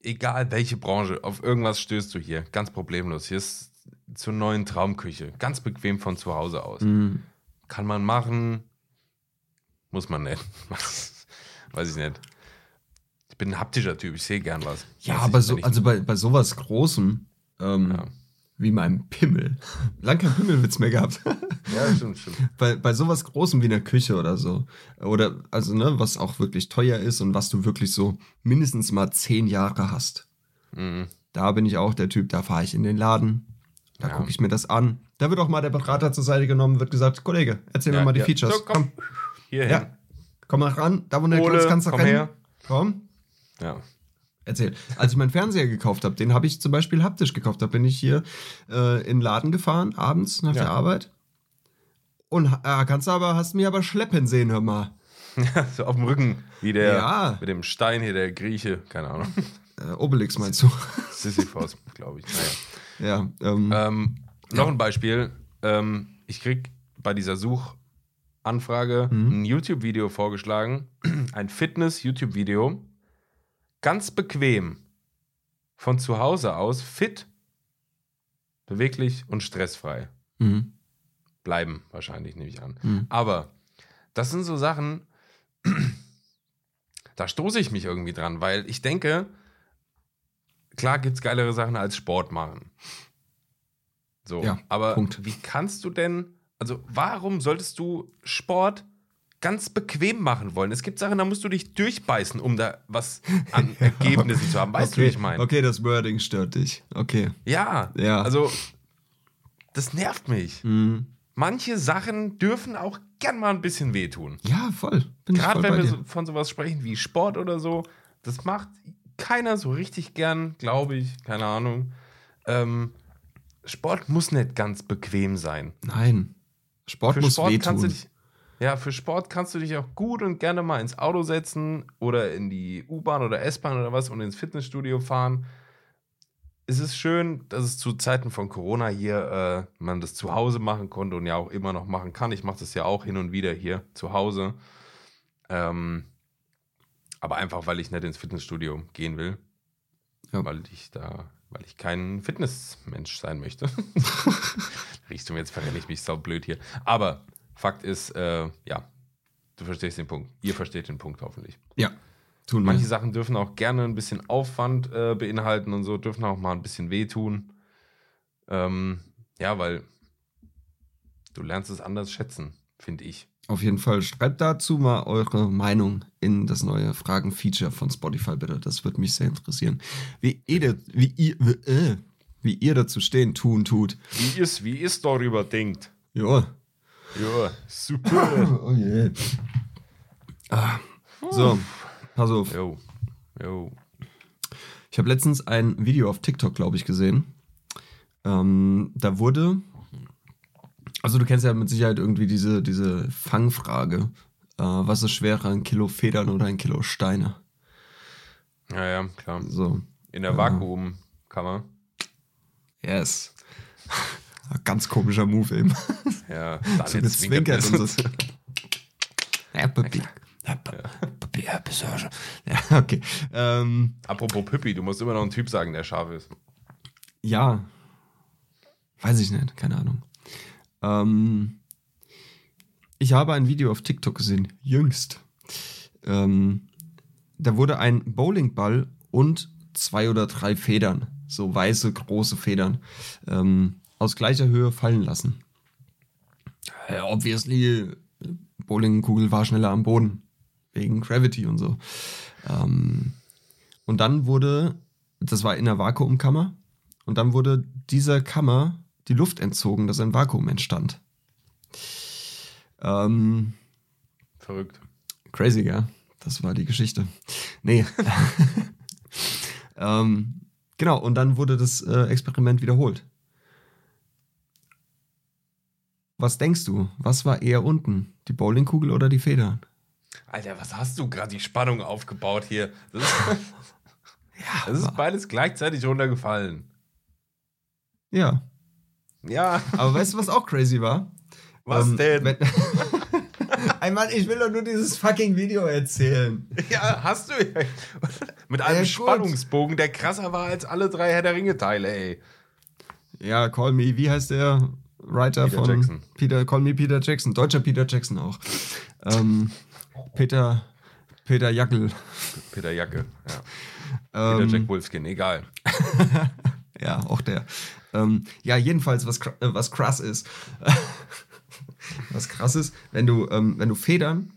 egal welche Branche, auf irgendwas stößt du hier, ganz problemlos. Hier ist zur neuen Traumküche, ganz bequem von zu Hause aus. Mhm. Kann man machen, muss man nicht. Weiß ich nicht. Ich bin ein haptischer Typ, ich sehe gern was. Ja, aber ich- so, also bei, bei sowas Großem, ähm, Ja. wie meinem Pimmel. Lang kein Pimmelwitz mehr gehabt. Ja, stimmt, stimmt. bei, bei sowas Großem wie einer Küche oder so. Oder, also, ne, was auch wirklich teuer ist und was du wirklich so mindestens mal zehn Jahre hast. Mhm. Da bin ich auch der Typ, da fahre ich in den Laden, da Ja. gucke ich mir das an. Da wird auch mal der Berater zur Seite genommen, wird gesagt, Kollege, erzähl Ja, mir mal die ja. Features. So, komm. Hierhin. Ja. Komm mal ran, da wo du kannst, kannst du komm rennen. her. Komm, Ja. Erzähl. Als ich meinen Fernseher gekauft habe, den habe ich zum Beispiel haptisch gekauft. Da bin ich hier äh, in den Laden gefahren, abends nach Ja. der Arbeit. Und äh, kannst du aber, hast mir aber schleppen sehen, hör mal. so auf dem Rücken, wie der Ja. mit dem Stein hier, der Grieche, keine Ahnung. Äh, Obelix meinst du? Sisyphos, glaube ich. Naja. Ja. Ähm, Ähm, noch ein Beispiel. Ähm, ich krieg bei dieser Suchanfrage Mhm. ein YouTube-Video vorgeschlagen. Ein Fitness-YouTube-Video. Ganz bequem. Von zu Hause aus fit, beweglich und stressfrei. mhm. Bleiben, wahrscheinlich, nehme ich an. Mhm. Aber das sind so Sachen, da stoße ich mich irgendwie dran, weil ich denke, klar gibt es geilere Sachen als Sport machen. So, Ja, aber Punkt. wie kannst du denn, also warum solltest du Sport ganz bequem machen wollen? Es gibt Sachen, da musst du dich durchbeißen, um da was an Ergebnissen zu haben. Weißt okay. du, wie ich meine? Okay, das Wording stört dich. Okay. Ja, Ja. also das nervt mich. Mhm. Manche Sachen dürfen auch gern mal ein bisschen wehtun. Ja, voll. Gerade wenn wir dir. von sowas sprechen wie Sport oder so, das macht keiner so richtig gern, glaube ich. Keine Ahnung. Ähm, Sport muss nicht ganz bequem sein. Nein. Sport Für muss Sport kannst du wehtun. dich, ja, für Sport kannst du dich auch gut und gerne mal ins Auto setzen oder in die U-Bahn oder S-Bahn oder was und ins Fitnessstudio fahren. Es ist schön, dass es zu Zeiten von Corona hier äh, man das zu Hause machen konnte und ja auch immer noch machen kann. Ich mache das ja auch hin und wieder hier zu Hause. Ähm, aber einfach, weil ich nicht ins Fitnessstudio gehen will. Ja. Weil ich da, weil ich kein Fitnessmensch sein möchte. Riechst du mir jetzt verrenne ich mich sau blöd hier. Aber Fakt ist, äh, ja, du verstehst den Punkt. Ihr versteht den Punkt hoffentlich. Ja. Tun wir. Manche Sachen dürfen auch gerne ein bisschen Aufwand äh, beinhalten und so, dürfen auch mal ein bisschen wehtun. Ähm, ja, weil du lernst es anders schätzen, finde ich. Auf jeden Fall. Schreibt dazu mal eure Meinung in das neue Fragen-Feature von Spotify, bitte. Das würde mich sehr interessieren. Wie ihr, wie ihr, äh, wie ihr dazu stehen, tun, tut. Wie ist, wie ist darüber denkt? Ja. Ja, super. Oh je. Ah. So, pass auf. jo, jo. Ich habe letztens ein Video auf TikTok, glaube ich, gesehen. Ähm, da wurde, also du kennst ja mit Sicherheit irgendwie diese, diese Fangfrage. Äh, was ist schwerer, ein Kilo Federn oder ein Kilo Steine? Ja, ja, klar. So, In der Vakuumkammer. yes. Ganz komischer Move eben. Ja, dann So gezwinkert und so. Ja, Papier. Ja, Pa- Papierpassage. Ja, okay. Ähm, Apropos Püppi, du musst immer noch einen Typ sagen, der scharf ist. Ja. Weiß ich nicht, keine Ahnung. Ähm, ich habe ein Video auf TikTok gesehen, jüngst. Ähm, da wurde ein Bowlingball und zwei oder drei Federn, so weiße, große Federn, ähm, aus gleicher Höhe fallen lassen. Äh, obviously, Bowlingkugel war schneller am Boden. Wegen Gravity und so. Ähm, und dann wurde, das war in der Vakuumkammer, und dann wurde dieser Kammer die Luft entzogen, dass ein Vakuum entstand. Ähm, Verrückt. crazy, ja. Das war die Geschichte. Nee. ähm, genau, und dann wurde das äh, Experiment wiederholt. Was denkst du? Was war eher unten? Die Bowlingkugel oder die Federn? Alter, was hast du gerade die Spannung aufgebaut hier? Das ist, das ist beides gleichzeitig runtergefallen. Ja. Ja, Aber weißt du, was auch crazy war? was Ähm, denn? wenn- Ey Mann, ich will doch nur dieses fucking Video erzählen. Ja, hast du ja. Mit einem Ja. Spannungsbogen, der krasser war als alle drei Herr der Ringe-Teile, ey. Ja, Call Me, wie heißt der Writer Peter von Jackson. Peter, Call Me Peter Jackson, deutscher Peter Jackson auch. Ähm, Peter, Peter Jackel. Peter Jacke, ja. Peter Ähm, Jack Wolfskin, egal. Ja, auch der. Ähm, ja, jedenfalls, was, äh, was krass ist, was krass ist, wenn du, ähm, wenn du Federn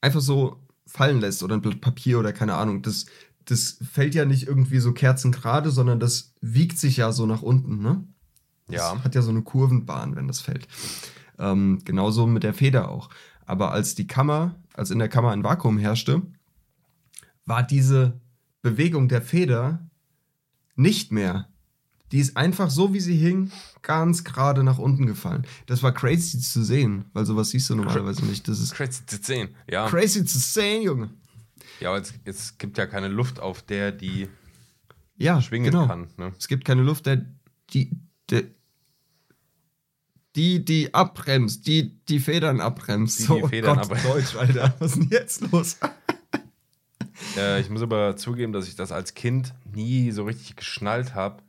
einfach so fallen lässt oder ein Blatt Papier oder keine Ahnung, das, das fällt ja nicht irgendwie so kerzengerade, sondern das wiegt sich ja so nach unten, ne? Ja. Das hat ja so eine Kurvenbahn, wenn das fällt. Ähm, genauso mit der Feder auch. Aber als die Kammer, als in der Kammer ein Vakuum herrschte, war diese Bewegung der Feder nicht mehr. Die ist einfach so, wie sie hing, ganz gerade nach unten gefallen. Das war crazy zu sehen, weil sowas siehst du normalerweise nicht. Das ist Crazy zu sehen. Ja, crazy zu sehen, Junge. ja aber es, es gibt ja keine Luft, auf der die Ja, schwingen genau. kann. Ne? Es gibt keine Luft, der, die, der, die, die abbremst, die, die Federn abbremst. Die die Federn Gott, abbremst. Deutsch, Alter. Was ist denn jetzt los? Äh, ich muss aber zugeben, dass ich das als Kind nie so richtig geschnallt habe,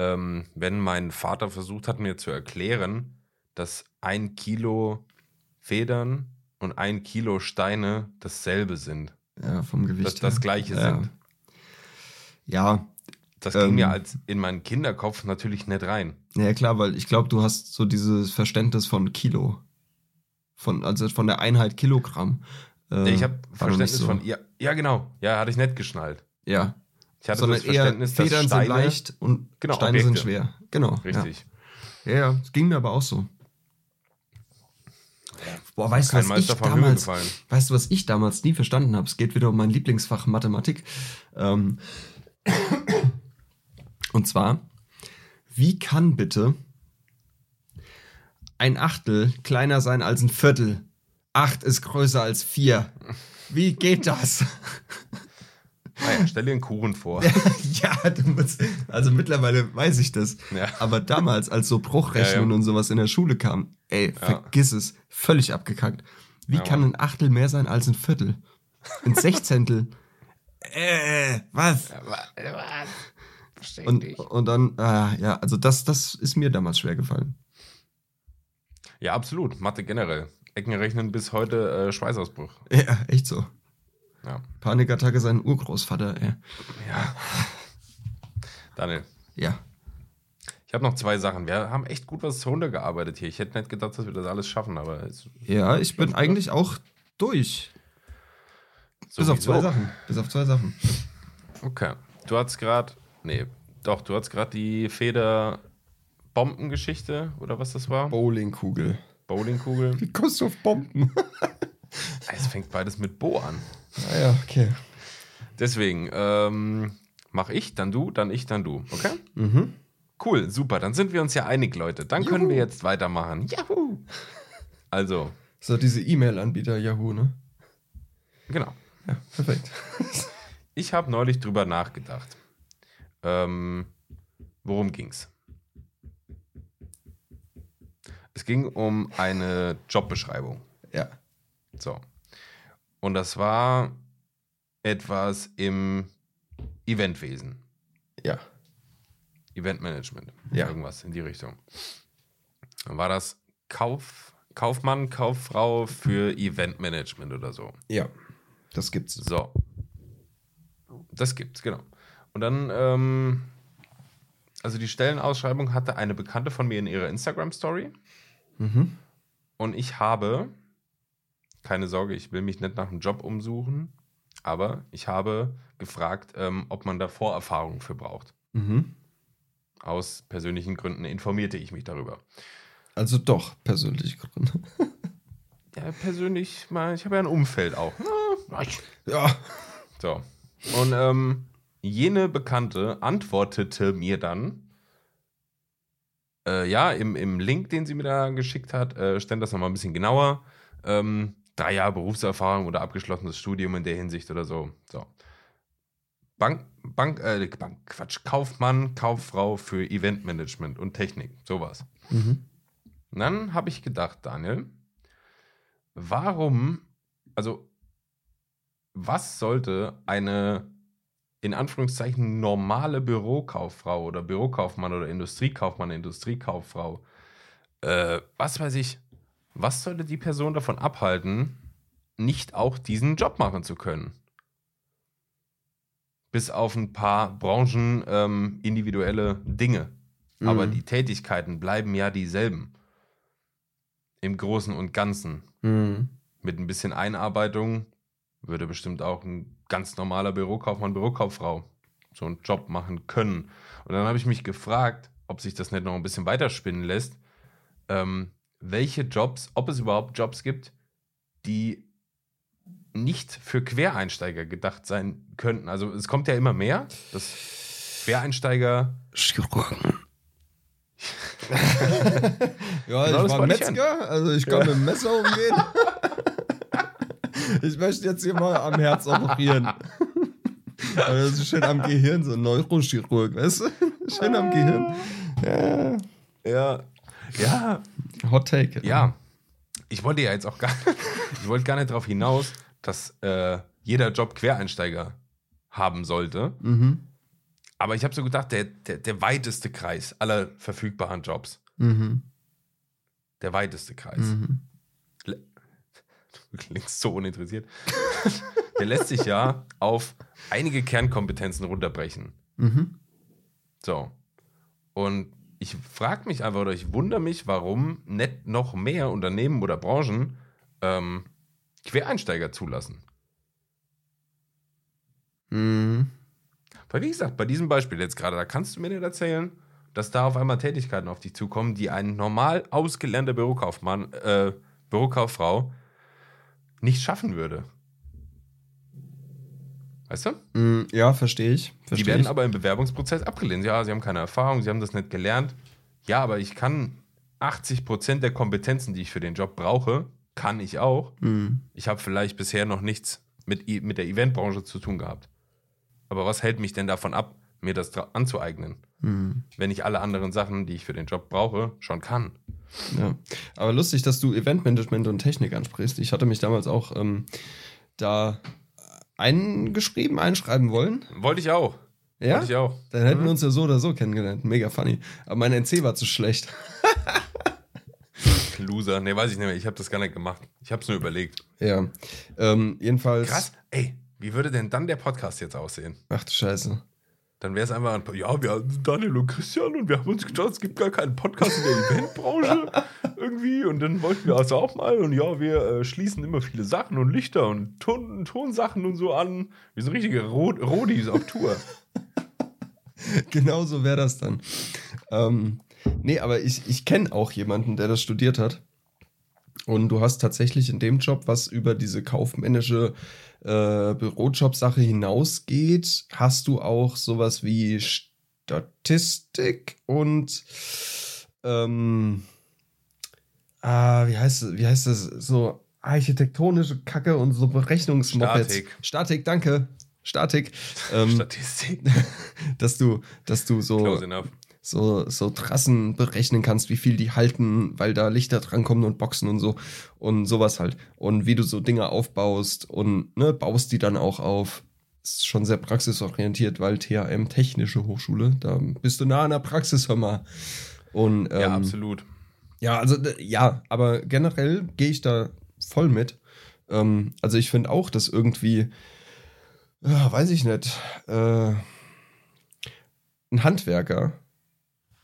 ähm, wenn mein Vater versucht hat, mir zu erklären, dass ein Kilo Federn und ein Kilo Steine dasselbe sind. Ja, vom Gewicht. Dass das gleiche ja. sind. Ja, Das Ähm. ging mir als in meinen Kinderkopf natürlich nicht rein. ja klar, weil ich glaube, du hast so dieses Verständnis von Kilo. Von, also von der Einheit Kilogramm. Äh, ich habe Verständnis so. von, ja, ja, genau, ja, hatte ich nicht geschnallt. Ja, Ich hatte sondern das eher Verständnis, dass Federn Steine, sind leicht und Genau, Steine sind Objekte. schwer. Genau. Richtig. Ja, ja, es ging mir aber auch so. Boah, weißt du, was Meister ich damals, weißt du, was ich damals nie verstanden habe? Es geht wieder um mein Lieblingsfach Mathematik. Ähm, und zwar, wie kann bitte ein Achtel kleiner sein als ein Viertel? Acht ist größer als vier. Wie geht das? Naja, stell dir einen Kuchen vor. ja, du musst, also mittlerweile weiß ich das. Ja. Aber damals, als so Bruchrechnung Ja, und sowas in der Schule kam, ey, vergiss es, völlig abgekackt. Wie kann ein Achtel mehr sein als ein Viertel? Ein Sechzehntel? äh, was? Versteh Und, und dann, ah, ja, also das, das ist mir damals schwer gefallen. Ja, absolut. Mathe generell. Ecken rechnen bis heute äh, Schweißausbruch. Ja, echt so. Ja. Panikattacke seinen Urgroßvater, ey. ja. Daniel, Ja. ich habe noch zwei Sachen. Wir haben echt gut was runtergearbeitet hier. Ich hätte nicht gedacht, dass wir das alles schaffen, aber es, Ja, ich bin eigentlich auch durch. Bis auf zwei Sachen. Bis auf zwei Sachen. Okay. Du hattest gerade, nee, doch, du hattest gerade die Feder-Bombengeschichte oder was das war? Bowlingkugel. Bowlingkugel. Wie kommst du auf Bomben? Es fängt beides mit Bo an. Ah ja, okay. Deswegen, ähm, mach ich, dann du, dann ich, dann du. Okay? Mhm. Cool, super. Dann sind wir uns ja einig, Leute. Dann können wir jetzt weitermachen. Yahoo! Also, So, diese E-Mail-Anbieter Yahoo, ne? genau. Ja, perfekt. Ich habe neulich drüber nachgedacht. Ähm, worum ging's? Es ging um eine Jobbeschreibung. ja. So. Und das war etwas im Eventwesen. Ja. Eventmanagement. Ja. Irgendwas in die Richtung. Dann war das Kauf, Kaufmann, Kauffrau für Eventmanagement oder so. Ja. Das gibt's. So. Das gibt's, genau. Und dann, ähm, also die Stellenausschreibung hatte eine Bekannte von mir in ihrer Instagram-Story. Mhm. Und ich habe, keine Sorge, ich will mich nicht nach einem Job umsuchen, aber ich habe gefragt, ähm, ob man da Vorerfahrung für braucht. Mhm. Aus persönlichen Gründen informierte ich mich darüber. Also doch, persönliche Gründe. Ja, persönlich, mal, ich habe ja ein Umfeld auch. Ja, ich- Ja. So. Und ähm, jene Bekannte antwortete mir dann, äh, ja, im, im Link, den sie mir da geschickt hat, äh, stand das nochmal ein bisschen genauer. Ähm, drei Jahre Berufserfahrung oder abgeschlossenes Studium in der Hinsicht oder so. So. Bank, Bank, äh, Bank, Quatsch, Kaufmann, Kauffrau für Eventmanagement und Technik, sowas. Mhm. Und dann habe ich gedacht, Daniel, warum, also, was sollte eine in Anführungszeichen normale Bürokauffrau oder Bürokaufmann oder Industriekaufmann, Industriekauffrau, äh, was weiß ich, was sollte die Person davon abhalten, nicht auch diesen Job machen zu können? bis auf ein paar Branchen ähm, individuelle Dinge. Aber Mhm. die Tätigkeiten bleiben ja dieselben. Im Großen und Ganzen. Mhm. Mit ein bisschen Einarbeitung würde bestimmt auch ein ganz normaler Bürokaufmann, Bürokauffrau so einen Job machen können. Und dann habe ich mich gefragt, ob sich das nicht noch ein bisschen weiterspinnen lässt, ähm, welche Jobs, ob es überhaupt Jobs gibt, die nicht für Quereinsteiger gedacht sein könnten. Also es kommt ja immer mehr, dass Quereinsteiger ja, Genau, ich war Metzger, also ich kann mit dem Messer umgehen. ich möchte jetzt hier mal am Herz operieren. Aber das ist schön am Gehirn, so ein Neurochirurg, weißt du? Schön am Gehirn. Ja. ja, ja, Hot Take. Ja, ich wollte ja jetzt auch gar, ich wollte gar nicht darauf hinaus, dass äh, jeder Job Quereinsteiger haben sollte. Mhm. Aber ich habe so gedacht, der, der, der weiteste Kreis aller verfügbaren Jobs, Mhm. der weiteste Kreis, Mhm. du klingst so uninteressiert, der lässt sich ja auf einige Kernkompetenzen runterbrechen. Mhm. So. Und ich frage mich einfach oder ich wundere mich, warum nicht noch mehr Unternehmen oder Branchen ähm, Quereinsteiger zulassen. Mhm. Weil, wie gesagt, bei diesem Beispiel jetzt gerade, da kannst du mir nicht erzählen, dass da auf einmal Tätigkeiten auf dich zukommen, die ein normal ausgelernter Bürokaufmann, äh, Bürokauffrau nicht schaffen würde. Weißt du? Mhm. Ja, verstehe ich. Die Verstehe werden ich. aber im Bewerbungsprozess abgelehnt. Ja, sie haben keine Erfahrung, sie haben das nicht gelernt. Ja, aber ich kann 80% der Kompetenzen, die ich für den Job brauche, kann ich auch. Mhm. Ich habe vielleicht bisher noch nichts mit, mit der Eventbranche zu tun gehabt. Aber was hält mich denn davon ab, mir das anzueignen, Mhm. wenn ich alle anderen Sachen, die ich für den Job brauche, schon kann? Ja, aber lustig, dass du Eventmanagement und Technik ansprichst. Ich hatte mich damals auch ähm, da eingeschrieben, einschreiben wollen. Wollte ich auch. Ja, Wollte ich auch. dann hätten Mhm. wir uns ja so oder so kennengelernt. Mega funny. Aber mein NC war zu schlecht. Loser. Nee, weiß ich nicht mehr. Ich habe das gar nicht gemacht. Ich habe es nur überlegt. Ja, ähm, jedenfalls. Krass. Ey, wie würde denn dann der Podcast jetzt aussehen? Ach du Scheiße. Dann wäre es einfach ein, ja, wir sind Daniel und Christian und wir haben uns gedacht, es gibt gar keinen Podcast in der Eventbranche irgendwie und dann wollten wir also auch mal und ja, wir äh, schließen immer viele Sachen und Lichter und Ton, Tonsachen und so an. Wir sind richtige Ro Rodis auf Tour. genau so wäre das dann. Ähm, nee, aber ich, ich kenne auch jemanden, der das studiert hat. Und du hast tatsächlich in dem Job, was über diese kaufmännische äh, Bürojob-Sache hinausgeht, hast du auch sowas wie Statistik und ähm, ah, wie heißt wie heißt das? So architektonische Kacke und so Berechnungsmopeds. Statik. Statik, danke. Statik. Ähm, Statistik. dass du, dass du so, Close enough. So, so Trassen berechnen kannst, wie viel die halten, weil da Lichter drankommen und Boxen und so und sowas halt. Und wie du so Dinge aufbaust und ne, baust die dann auch auf. Ist schon sehr praxisorientiert, weil THM Technische Hochschule, da bist du nah an der Praxis, hör mal. Und, ähm, Ja, absolut. ja, also ja, aber generell gehe ich da voll mit. Ähm, also ich finde auch, dass irgendwie, ja, weiß ich nicht, äh, ein Handwerker,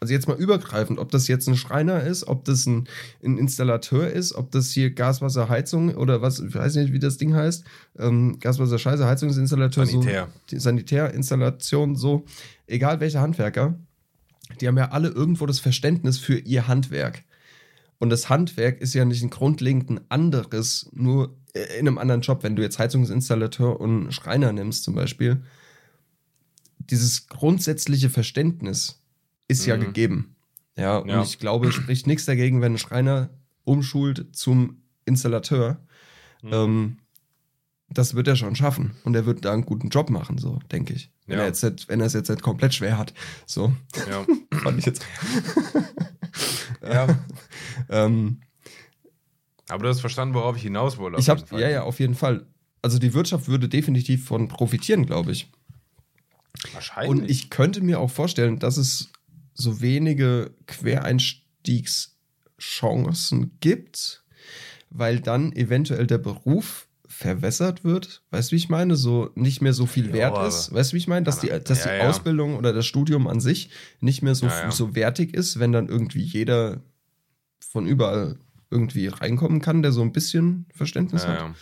also jetzt mal übergreifend, ob das jetzt ein Schreiner ist, ob das ein, ein Installateur ist, ob das hier Gaswasser, Heizung oder was, ich weiß nicht, wie das Ding heißt, ähm, Gaswasser, Scheiße, Heizungsinstallateur, Sanitär. so, die Sanitärinstallation, so, egal welcher Handwerker, die haben ja alle irgendwo das Verständnis für ihr Handwerk. Und das Handwerk ist ja nicht ein grundlegend ein anderes, nur in einem anderen Job. Wenn du jetzt Heizungsinstallateur und Schreiner nimmst zum Beispiel, dieses grundsätzliche Verständnis ist ja Mhm. gegeben. Ja, und Ja. ich glaube, es spricht nichts dagegen, wenn ein Schreiner umschult zum Installateur. Mhm. Ähm, das wird er schon schaffen. Und er wird da einen guten Job machen, so, denke ich. Wenn, Ja. er jetzt nicht, wenn er es jetzt nicht komplett schwer hat. So, Ja. fand ich jetzt. ja. Ähm, Aber du hast verstanden, worauf ich hinaus wollte. ich habe, ja, ja, auf jeden Fall. Also die Wirtschaft würde definitiv von profitieren, glaube ich. Wahrscheinlich. Und ich könnte mir auch vorstellen, dass es so wenige Quereinstiegschancen gibt, weil dann eventuell der Beruf verwässert wird. Weißt du, wie ich meine? So nicht mehr so viel wert aber- ist. Weißt du, wie ich meine? Dass die, dass Ja, die ja. Ausbildung oder das Studium an sich nicht mehr so, Ja, so wertig ist, wenn dann irgendwie jeder von überall irgendwie reinkommen kann, der so ein bisschen Verständnis hat. ja.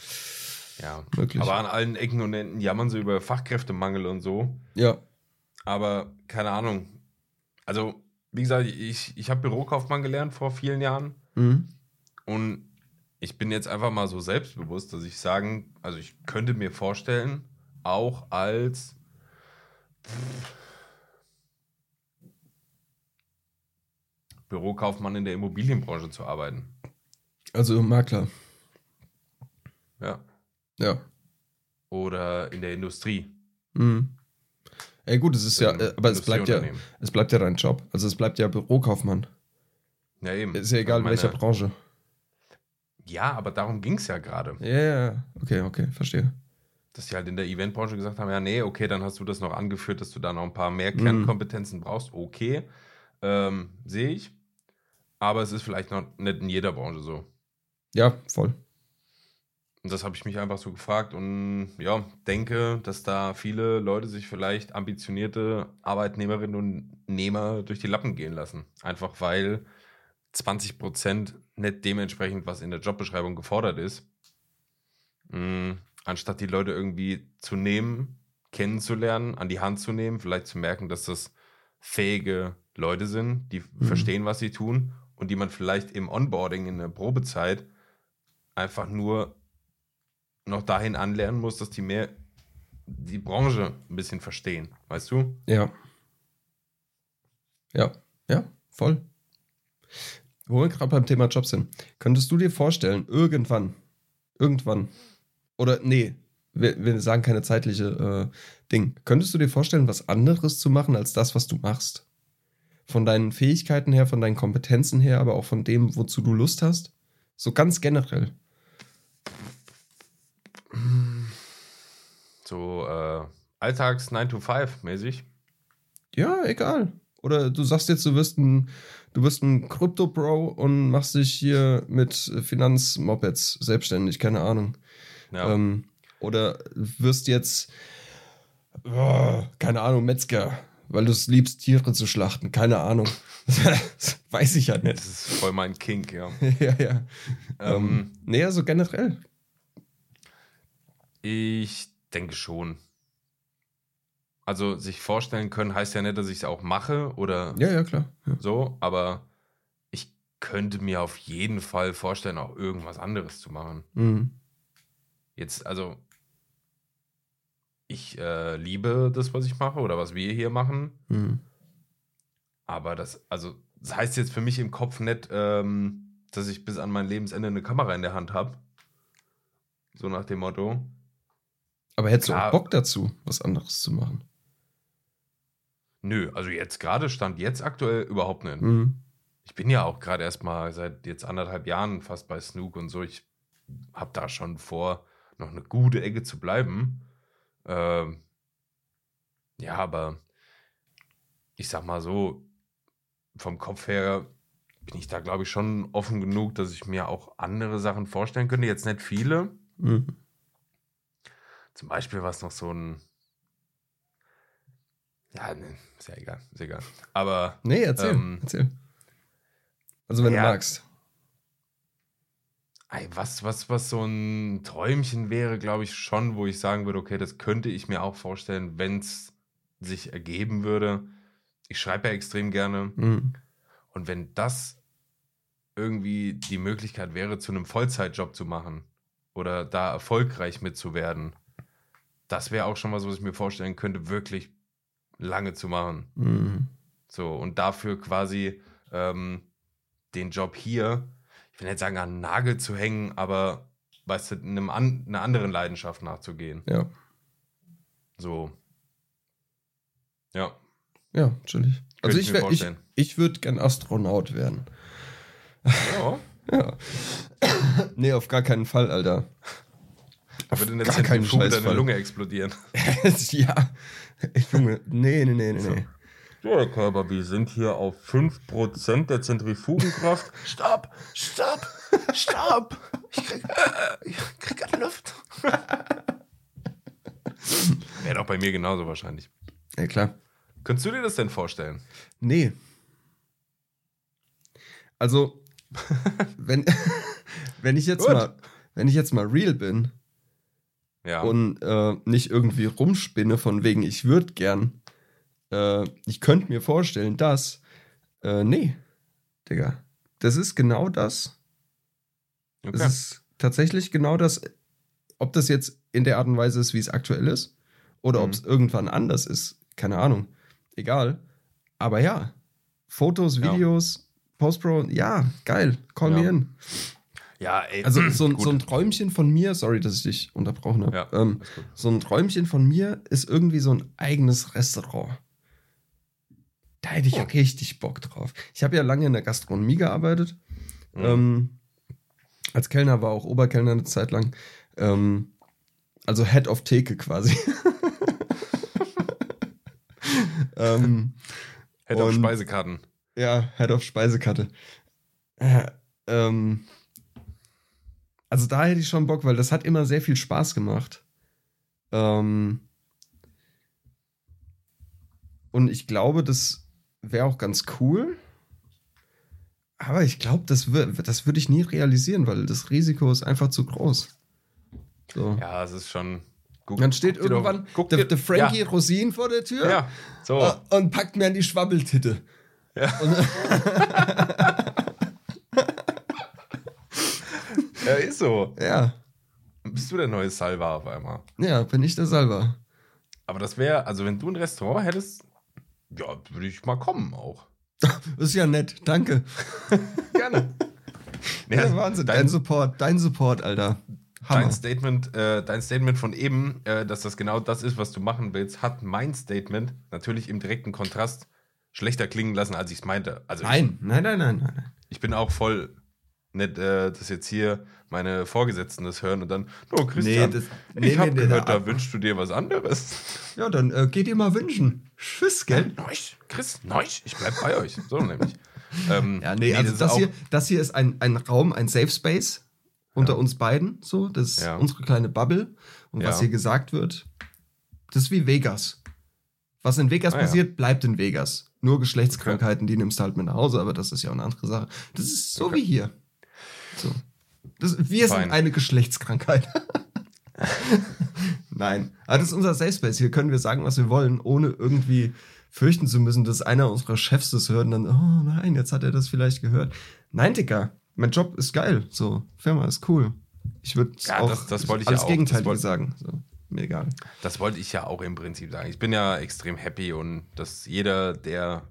ja. Möglich. Aber an allen Ecken und Enden jammern sie über Fachkräftemangel und so. Ja. Aber keine Ahnung. Also, wie gesagt, ich, ich habe Bürokaufmann gelernt vor vielen Jahren. Mhm. Und ich bin jetzt einfach mal so selbstbewusst, dass ich sagen, also ich könnte mir vorstellen, auch als Bürokaufmann in der Immobilienbranche zu arbeiten. Also Makler. Ja. Ja. Oder in der Industrie. Mhm. Ey, gut, es ist ja, äh, aber es bleibt ja, es bleibt ja dein Job. Also es bleibt ja Bürokaufmann. Ja, eben. Ist ja egal, in Meine- welcher Branche. Ja, aber darum ging es ja gerade. Ja, ja, ja. Okay, okay, verstehe. Dass die halt in der Eventbranche gesagt haben, ja, nee, okay, dann hast du das noch angeführt, dass du da noch ein paar mehr Mhm. Kernkompetenzen brauchst. Okay, ähm, sehe ich. Aber es ist vielleicht noch nicht in jeder Branche so. Ja, voll. Und das habe ich mich einfach so gefragt und ja, denke, dass da viele Leute sich vielleicht ambitionierte Arbeitnehmerinnen und Nehmer durch die Lappen gehen lassen. Einfach weil 20 Prozent nicht dementsprechend, was in der Jobbeschreibung gefordert ist. Mm, anstatt die Leute irgendwie zu nehmen, kennenzulernen, an die Hand zu nehmen, vielleicht zu merken, dass das fähige Leute sind, die verstehen, was sie tun und die man vielleicht im Onboarding in der Probezeit einfach nur noch dahin anlernen muss, dass die mehr die Branche ein bisschen verstehen, weißt du? Ja. Ja, ja, voll. Wo wir gerade beim Thema Jobs sind. Könntest du dir vorstellen, irgendwann, irgendwann, oder nee, wir, wir sagen keine zeitliche äh, Ding. Könntest du dir vorstellen, was anderes zu machen als das, was du machst? Von deinen Fähigkeiten her, von deinen Kompetenzen her, aber auch von dem, wozu du Lust hast? So ganz generell. So äh, Alltags 9 to 5 mäßig. Ja, egal. Oder du sagst jetzt, du wirst ein, du wirst ein Krypto-Bro und machst dich hier mit Finanzmopeds selbstständig, keine Ahnung. Ja. Ähm, oder wirst jetzt, oh, keine Ahnung, Metzger, weil du es liebst, Tiere zu schlachten, keine Ahnung. Das weiß ich ja nicht. das ist voll mein Kink, ja. ja, ja. Ähm, Ähm, nee, also generell. ich denke schon. Also sich vorstellen können heißt ja nicht, dass ich es auch mache oder Ja, ja, klar. Ja. so, aber ich könnte mir auf jeden Fall vorstellen, auch irgendwas anderes zu machen. Mhm. Jetzt, also, ich äh, liebe das, was ich mache oder was wir hier machen, Mhm. aber das, also, das heißt jetzt für mich im Kopf nicht, ähm, dass ich bis an mein Lebensende eine Kamera in der Hand habe. So nach dem Motto. Aber hättest du Klar. auch Bock dazu, was anderes zu machen? Nö, also jetzt gerade stand jetzt aktuell überhaupt nicht. Mhm. Ich bin ja auch gerade erst mal seit jetzt anderthalb Jahren fast bei Snook und so. Ich habe da schon vor, noch eine gute Ecke zu bleiben. Ähm, ja, aber ich sag mal so, vom Kopf her bin ich da, glaube ich, schon offen genug, dass ich mir auch andere Sachen vorstellen könnte. Jetzt nicht viele. Mhm. Zum Beispiel war es noch so ein. Ja, ne, ist ja egal, ist egal. Aber Nee, erzähl. Ähm, erzähl. Also, wenn ja. du magst. Ey, was, was, was so ein Träumchen wäre, glaube ich schon, wo ich sagen würde, okay, das könnte ich mir auch vorstellen, wenn es sich ergeben würde. Ich schreibe ja extrem gerne. Mhm. Und wenn das irgendwie die Möglichkeit wäre, zu einem Vollzeitjob zu machen oder da erfolgreich mitzuwerden, das wäre auch schon was, was ich mir vorstellen könnte, wirklich lange zu machen. Mhm. So, und dafür quasi ähm, den Job hier, ich will nicht sagen, an den Nagel zu hängen, aber weißt du, einem an, einer anderen Leidenschaft nachzugehen. Ja. So. Ja. Ja, natürlich. Also ich ich, ich, vorstellen. ich würde gern Astronaut werden. ja. Ja. nee, auf gar keinen Fall, Alter. Da würde in der gar keinen Zentrifuge deine Scheißfall. Lunge explodieren. ja. Junge, nee, nee, nee, nee. So, Herr Körper, wir sind hier auf 5% der Zentrifugenkraft. stopp, stopp, stopp, Ich krieg, ich krieg keine Luft. Wäre doch bei mir genauso wahrscheinlich. Ja, klar. Könntest du dir das denn vorstellen? Nee. Also, wenn, wenn ich jetzt Gut. mal, wenn ich jetzt mal real bin Ja. und äh, nicht irgendwie rumspinne von wegen, ich würde gern, äh, ich könnte mir vorstellen, dass, äh, nee, Digga, das ist genau das. okay. Es ist tatsächlich genau das, ob das jetzt in der Art und Weise ist, wie es aktuell ist, oder ob Mhm. es irgendwann anders ist, keine Ahnung. Egal. Aber ja, Fotos, Ja. Videos, Postpro, ja, geil, call Ja. me in. Ja, ey. Also so, ein- so ein Träumchen von mir, sorry, dass ich dich unterbrochen habe. Ja, ähm, so ein Träumchen von mir ist irgendwie so ein eigenes Restaurant. Da hätte ich Oh. richtig Bock drauf. Ich habe ja lange in der Gastronomie gearbeitet. Mhm. Ähm, als Kellner war auch Oberkellner eine Zeit lang. Ähm, also Head of Theke quasi. ähm, auch und- Speisekarten. ja, Head of Speisekarte. Äh, ähm, also da hätte ich schon Bock, weil das hat immer sehr viel Spaß gemacht. Ähm, und ich glaube, das wäre auch ganz cool. Aber ich glaube, das, das würde ich nie realisieren, weil das Risiko ist einfach zu groß. So. Ja, es ist schon. Guck, Dann steht doch- irgendwann guck der, der Frankie Rosin vor der Tür Ja, ja so. und packt mir an die Schwabbeltitte. Ja. Und, ja, ist so. ja, Bist du der neue Salva auf einmal? ja, bin ich der Salva. Aber das wäre, also wenn du ein Restaurant hättest, ja, würde ich mal kommen auch. Ist ja nett, danke. Gerne. Nee, Ja, Wahnsinn, dein, Dein, Support, dein Support, Alter. Hammer. dein, Statement, äh, dein Statement von eben, äh, dass das genau das ist, was du machen willst, hat mein Statement natürlich im direkten Kontrast schlechter klingen lassen, als ich es meinte. Also Nein, nein, nein, nein, nein. nein. ich, ich bin auch voll nett, äh, dass jetzt hier meine Vorgesetzten das hören und dann, oh Christian, das- ich nee, habe nee, nee, gehört, da- da wünschst du dir was anderes. Ja, dann äh, geht ihr mal wünschen. Tschüss, gell? Neusch, Chris, Neusch, ich bleib bei euch. So nämlich. Ähm, Ja, nee, also ist das, auch- hier, das hier ist ein, ein Raum, ein Safe Space unter Ja. uns beiden. So, das ist Ja. unsere kleine Bubble. Und Ja. was hier gesagt wird, das ist wie Vegas. Was in Vegas Ah, passiert, bleibt in Vegas. Nur Geschlechtskrankheiten, die nimmst du halt mit nach Hause, aber das ist ja auch eine andere Sache. Das ist so Okay. wie hier. So. Das, wir Fein. sind eine Geschlechtskrankheit. Nein. Aber das ist unser Safe Space. Hier können wir sagen, was wir wollen, ohne irgendwie fürchten zu müssen, dass einer unserer Chefs das hört und dann, oh nein, jetzt hat er das vielleicht gehört. Nein, Digga, mein Job ist geil. So, Firma ist cool. Ich würde Ja, auch das- das wollte ich ja alles auch. Gegenteil Das wollte- sagen. So, mir egal. Das wollte ich ja auch im Prinzip sagen. Ich bin ja extrem happy und dass jeder, der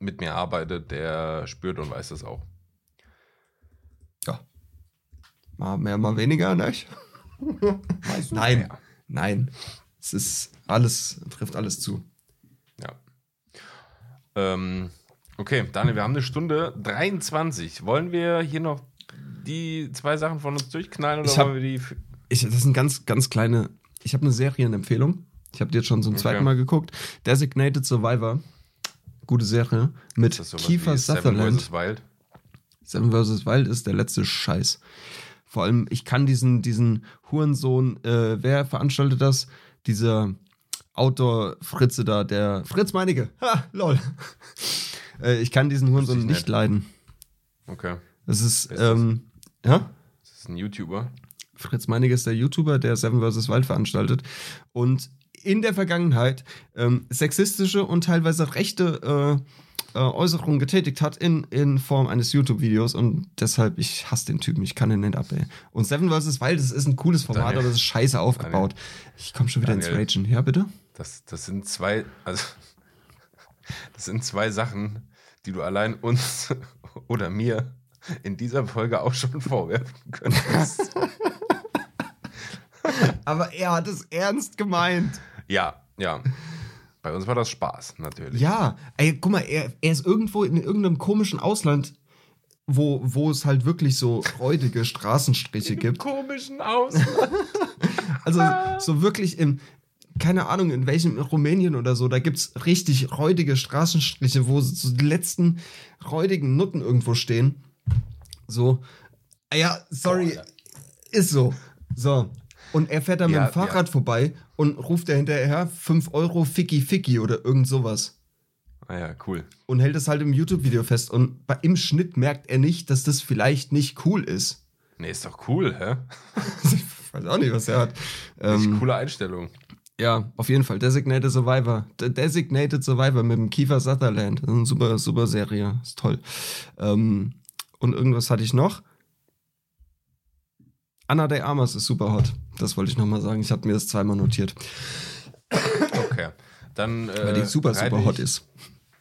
mit mir arbeitet, der spürt und weiß das auch. Ja. Mal mehr, mal weniger, ne? Nein, mehr. nein. Es ist alles, trifft alles zu. Ja. Ähm, okay, Daniel, wir haben eine Stunde 23. Wollen wir hier noch die zwei Sachen von uns durchknallen oder Ich hab- wollen wir die. Ich, das sind ganz, ganz kleine. Ich habe eine Serienempfehlung. Ich habe die jetzt schon zum Okay. zweiten Mal geguckt. Designated Survivor. Gute Serie. Mit Kiefer wie Seven Sutherland. vs. Wild? Seven vs. Wild ist der letzte Scheiß. Vor allem, ich kann diesen, diesen Hurensohn, äh, wer veranstaltet das? Dieser Outdoor-Fritze da, der Fritz Meinecke. Ha, lol. äh, ich kann diesen Hurensohn ich nicht nicht. leiden. Okay. Das ist, ist das? ähm, ja? Das ist ein YouTuber. Fritz Meinecke ist der YouTuber, der Seven vs. Wild veranstaltet. Und in der Vergangenheit ähm, sexistische und teilweise rechte äh, äh, Äußerungen getätigt hat in, in Form eines YouTube-Videos. Und deshalb, ich hasse den Typen, ich kann den nicht ab, ey. Und Seven vs. Wild, das ist ein cooles Format, Daniel. aber das ist scheiße aufgebaut. Ich komme schon wieder ins Daniel. Ragen. Ja, bitte? Das, das sind zwei, also das sind zwei Sachen, die du allein uns oder mir in dieser Folge auch schon vorwerfen könntest. Aber er hat es ernst gemeint. ja, ja. Bei uns war das Spaß, natürlich. Ja, ey, guck mal, er, er ist irgendwo in irgendeinem komischen Ausland, wo, wo es halt wirklich so freudige Straßenstriche gibt. Komischen Aus. Also so wirklich im, keine Ahnung, in welchem in Rumänien oder so, da gibt's richtig räudige Straßenstriche, wo so die letzten räudigen Nutten irgendwo stehen. So. Ah Ja, sorry. Boah, Ist so. So. Und er fährt da mit Ja, dem Fahrrad vorbei und ruft er hinterher 5 Euro Ficky Ficky oder irgend sowas. Ah ja, cool. Und hält es halt im YouTube-Video fest. Und bei, im Schnitt merkt er nicht, dass das vielleicht nicht cool ist. Nee, ist doch cool, hä? ich weiß auch nicht, was er hat. Ähm, coole Einstellung. Ja, auf jeden Fall. Designated Survivor. De Designated Survivor mit dem Kiefer Sutherland. Das ist eine super, super Serie. Ist toll. Ähm, und irgendwas hatte ich noch. Anna de Armas ist super hot. Das wollte ich nochmal sagen. Ich habe mir das zweimal notiert. Okay. Dann, äh, Weil die super, super hot ich, ist.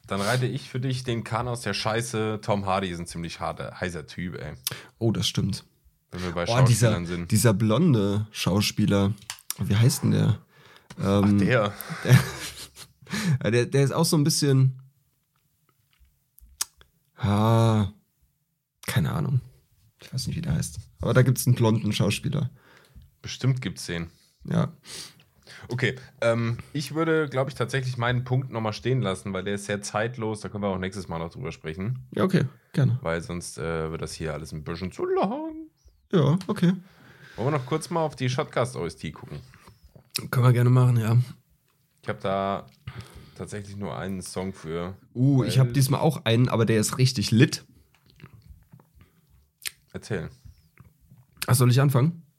Dann reite ich für dich den Kahn aus der Scheiße. Tom Hardy ist ein ziemlich harter, heißer Typ, ey. Oh, das stimmt. Wenn wir bei Oh, dieser, Schauspielern sind. dieser blonde Schauspieler. Wie heißt denn der? Ähm, Der. Ja, der, der ist auch so ein bisschen. Ah, keine Ahnung. Ich weiß nicht, wie der heißt. Aber da gibt es einen blonden Schauspieler. Bestimmt gibt's den. Ja. Okay, ähm, ich würde, glaube ich, tatsächlich meinen Punkt nochmal stehen lassen, weil der ist sehr zeitlos. Da können wir auch nächstes Mal noch drüber sprechen, Ja, okay, gerne. weil sonst äh, wird das hier alles ein bisschen zu lang. Ja, okay. Wollen wir noch kurz mal auf die Shotcast OST gucken? Können wir gerne machen, ja. Ich habe da tatsächlich nur einen Song für. Uh, ich habe diesmal auch einen, aber der ist richtig lit. Erzähl. Ach, soll ich anfangen?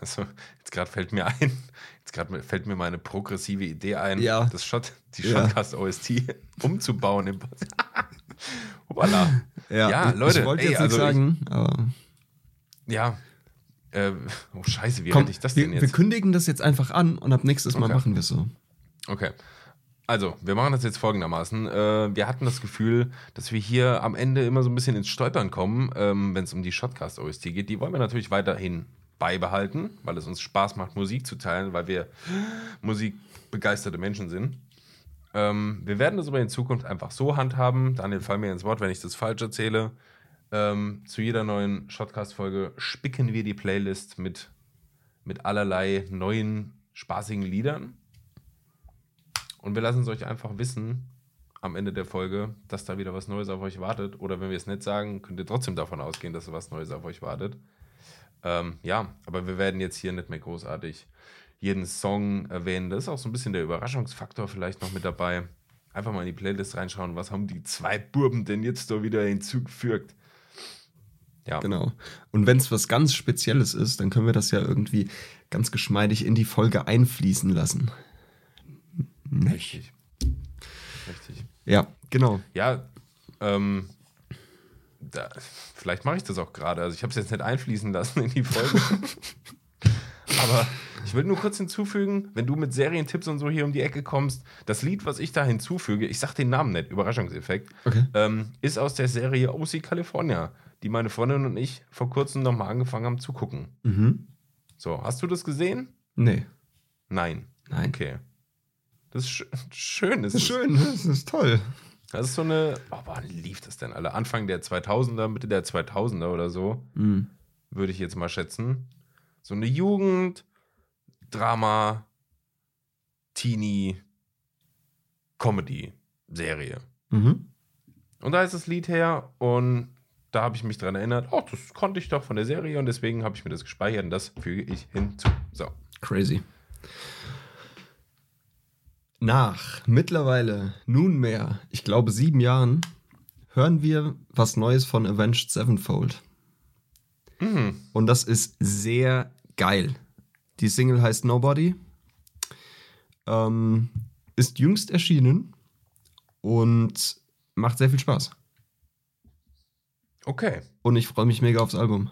Also, jetzt gerade fällt mir ein, jetzt gerade fällt mir meine progressive Idee ein, Ja. das Shot, die Ja. Shotcast OST umzubauen im Hoppala. Ja, ich- Leute, Ich wollte ey, jetzt also nichts sagen, aber. Ja. Äh, oh, Scheiße, wie Komm, rette ich das wir, denn wir jetzt? kündigen das jetzt einfach an und ab nächstes Mal Okay. machen wir es so. Okay. Also, wir machen das jetzt folgendermaßen. Äh, wir hatten das Gefühl, dass wir hier am Ende immer so ein bisschen ins Stolpern kommen, ähm, wenn es um die Shotcast OST geht. Die wollen wir natürlich weiterhin beibehalten, weil es uns Spaß macht, Musik zu teilen, weil wir musikbegeisterte Menschen sind. Ähm, wir werden das aber in Zukunft einfach so handhaben. Daniel, fall mir ins Wort, wenn ich das falsch erzähle. Ähm, zu jeder neuen Shotcast-Folge spicken wir die Playlist mit, mit allerlei neuen, spaßigen Liedern. Und wir lassen es euch einfach wissen am Ende der Folge, dass da wieder was Neues auf euch wartet. Oder wenn wir es nicht sagen, könnt ihr trotzdem davon ausgehen, dass was Neues auf euch wartet. Ähm, ja, aber wir werden jetzt hier nicht mehr großartig jeden Song erwähnen. Das ist auch so ein bisschen der Überraschungsfaktor vielleicht noch mit dabei. Einfach mal in die Playlist reinschauen, was haben die zwei Burben denn jetzt da wieder hinzugefügt. Ja, Genau. Und wenn es was ganz Spezielles ist, dann können wir das ja irgendwie ganz geschmeidig in die Folge einfließen lassen. Nicht? richtig. Richtig. Ja, genau. Ja, ähm, da, vielleicht mache ich das auch gerade. Also ich habe es jetzt nicht einfließen lassen in die Folge. Aber ich will nur kurz hinzufügen, wenn du mit Serientipps und so hier um die Ecke kommst, das Lied, was ich da hinzufüge, ich sag den Namen nicht, Überraschungseffekt, Okay. ähm, ist aus der Serie OC California, die meine Freundin und ich vor kurzem nochmal angefangen haben zu gucken. Mhm. So, hast du das gesehen? Nee. Nein. Nein. Okay. Das ist sch schön. Das ist schön, das ist toll. Das ist so eine, oh, wann lief das denn alle? Anfang der 2000er, Mitte der 2000er oder so, Mhm. würde ich jetzt mal schätzen. So eine Jugend, Drama, Teenie, Comedy-Serie. Mhm. Und da ist das Lied her und da habe ich mich dran erinnert, oh, das konnte ich doch von der Serie und deswegen habe ich mir das gespeichert und das füge ich hinzu. So. Crazy. Nach mittlerweile nunmehr, ich glaube, sieben Jahren, hören wir was Neues von Avenged Sevenfold. Mhm. Und das ist sehr geil. Die Single heißt Nobody. Ähm, ist jüngst erschienen und macht sehr viel Spaß. Okay. Und ich freue mich mega aufs Album.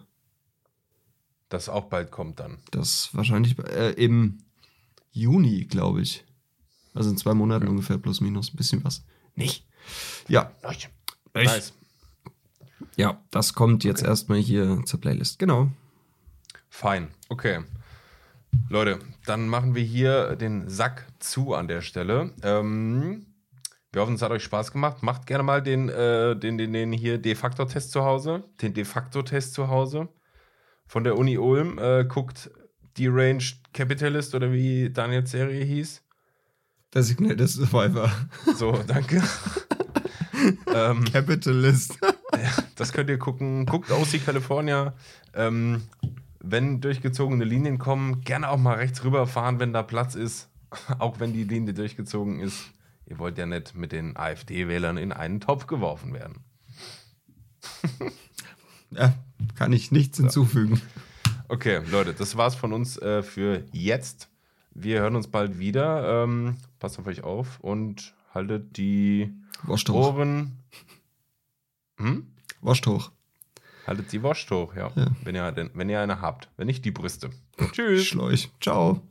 Das auch bald kommt dann. Das wahrscheinlich äh, im Juni, glaube ich. Also in zwei Monaten ungefähr, plus minus, ein bisschen was. Nicht. Ja, Nice. ja, das kommt jetzt erstmal hier zur Playlist. Genau. Fein. Okay. Leute, dann machen wir hier den Sack zu an der Stelle. Ähm, wir hoffen, es hat euch Spaß gemacht. Macht gerne mal den, äh, den, den, den hier De facto-Test zu Hause. Den De facto-Test zu Hause. Von der Uni Ulm. Äh, guckt Deranged Capitalist oder wie Daniels Serie hieß. Designated Survivor. So, danke. ähm, Capitalist. das könnt ihr gucken. Guckt aus die California. Ähm, wenn durchgezogene Linien kommen, gerne auch mal rechts rüberfahren, wenn da Platz ist. Auch wenn die Linie durchgezogen ist. Ihr wollt ja nicht mit den AfD-Wählern in einen Topf geworfen werden. ja, kann ich nichts hinzufügen. Okay, Leute, das war's von uns äh, für jetzt. Wir hören uns bald wieder. Ähm, passt auf euch auf und haltet die Wascht hoch. Ohren. Hm? Wascht hoch. Haltet die Wascht hoch, ja. ja. Wenn, ihr, wenn ihr eine habt. Wenn nicht die Brüste. Tschüss. Schläuch. Ciao.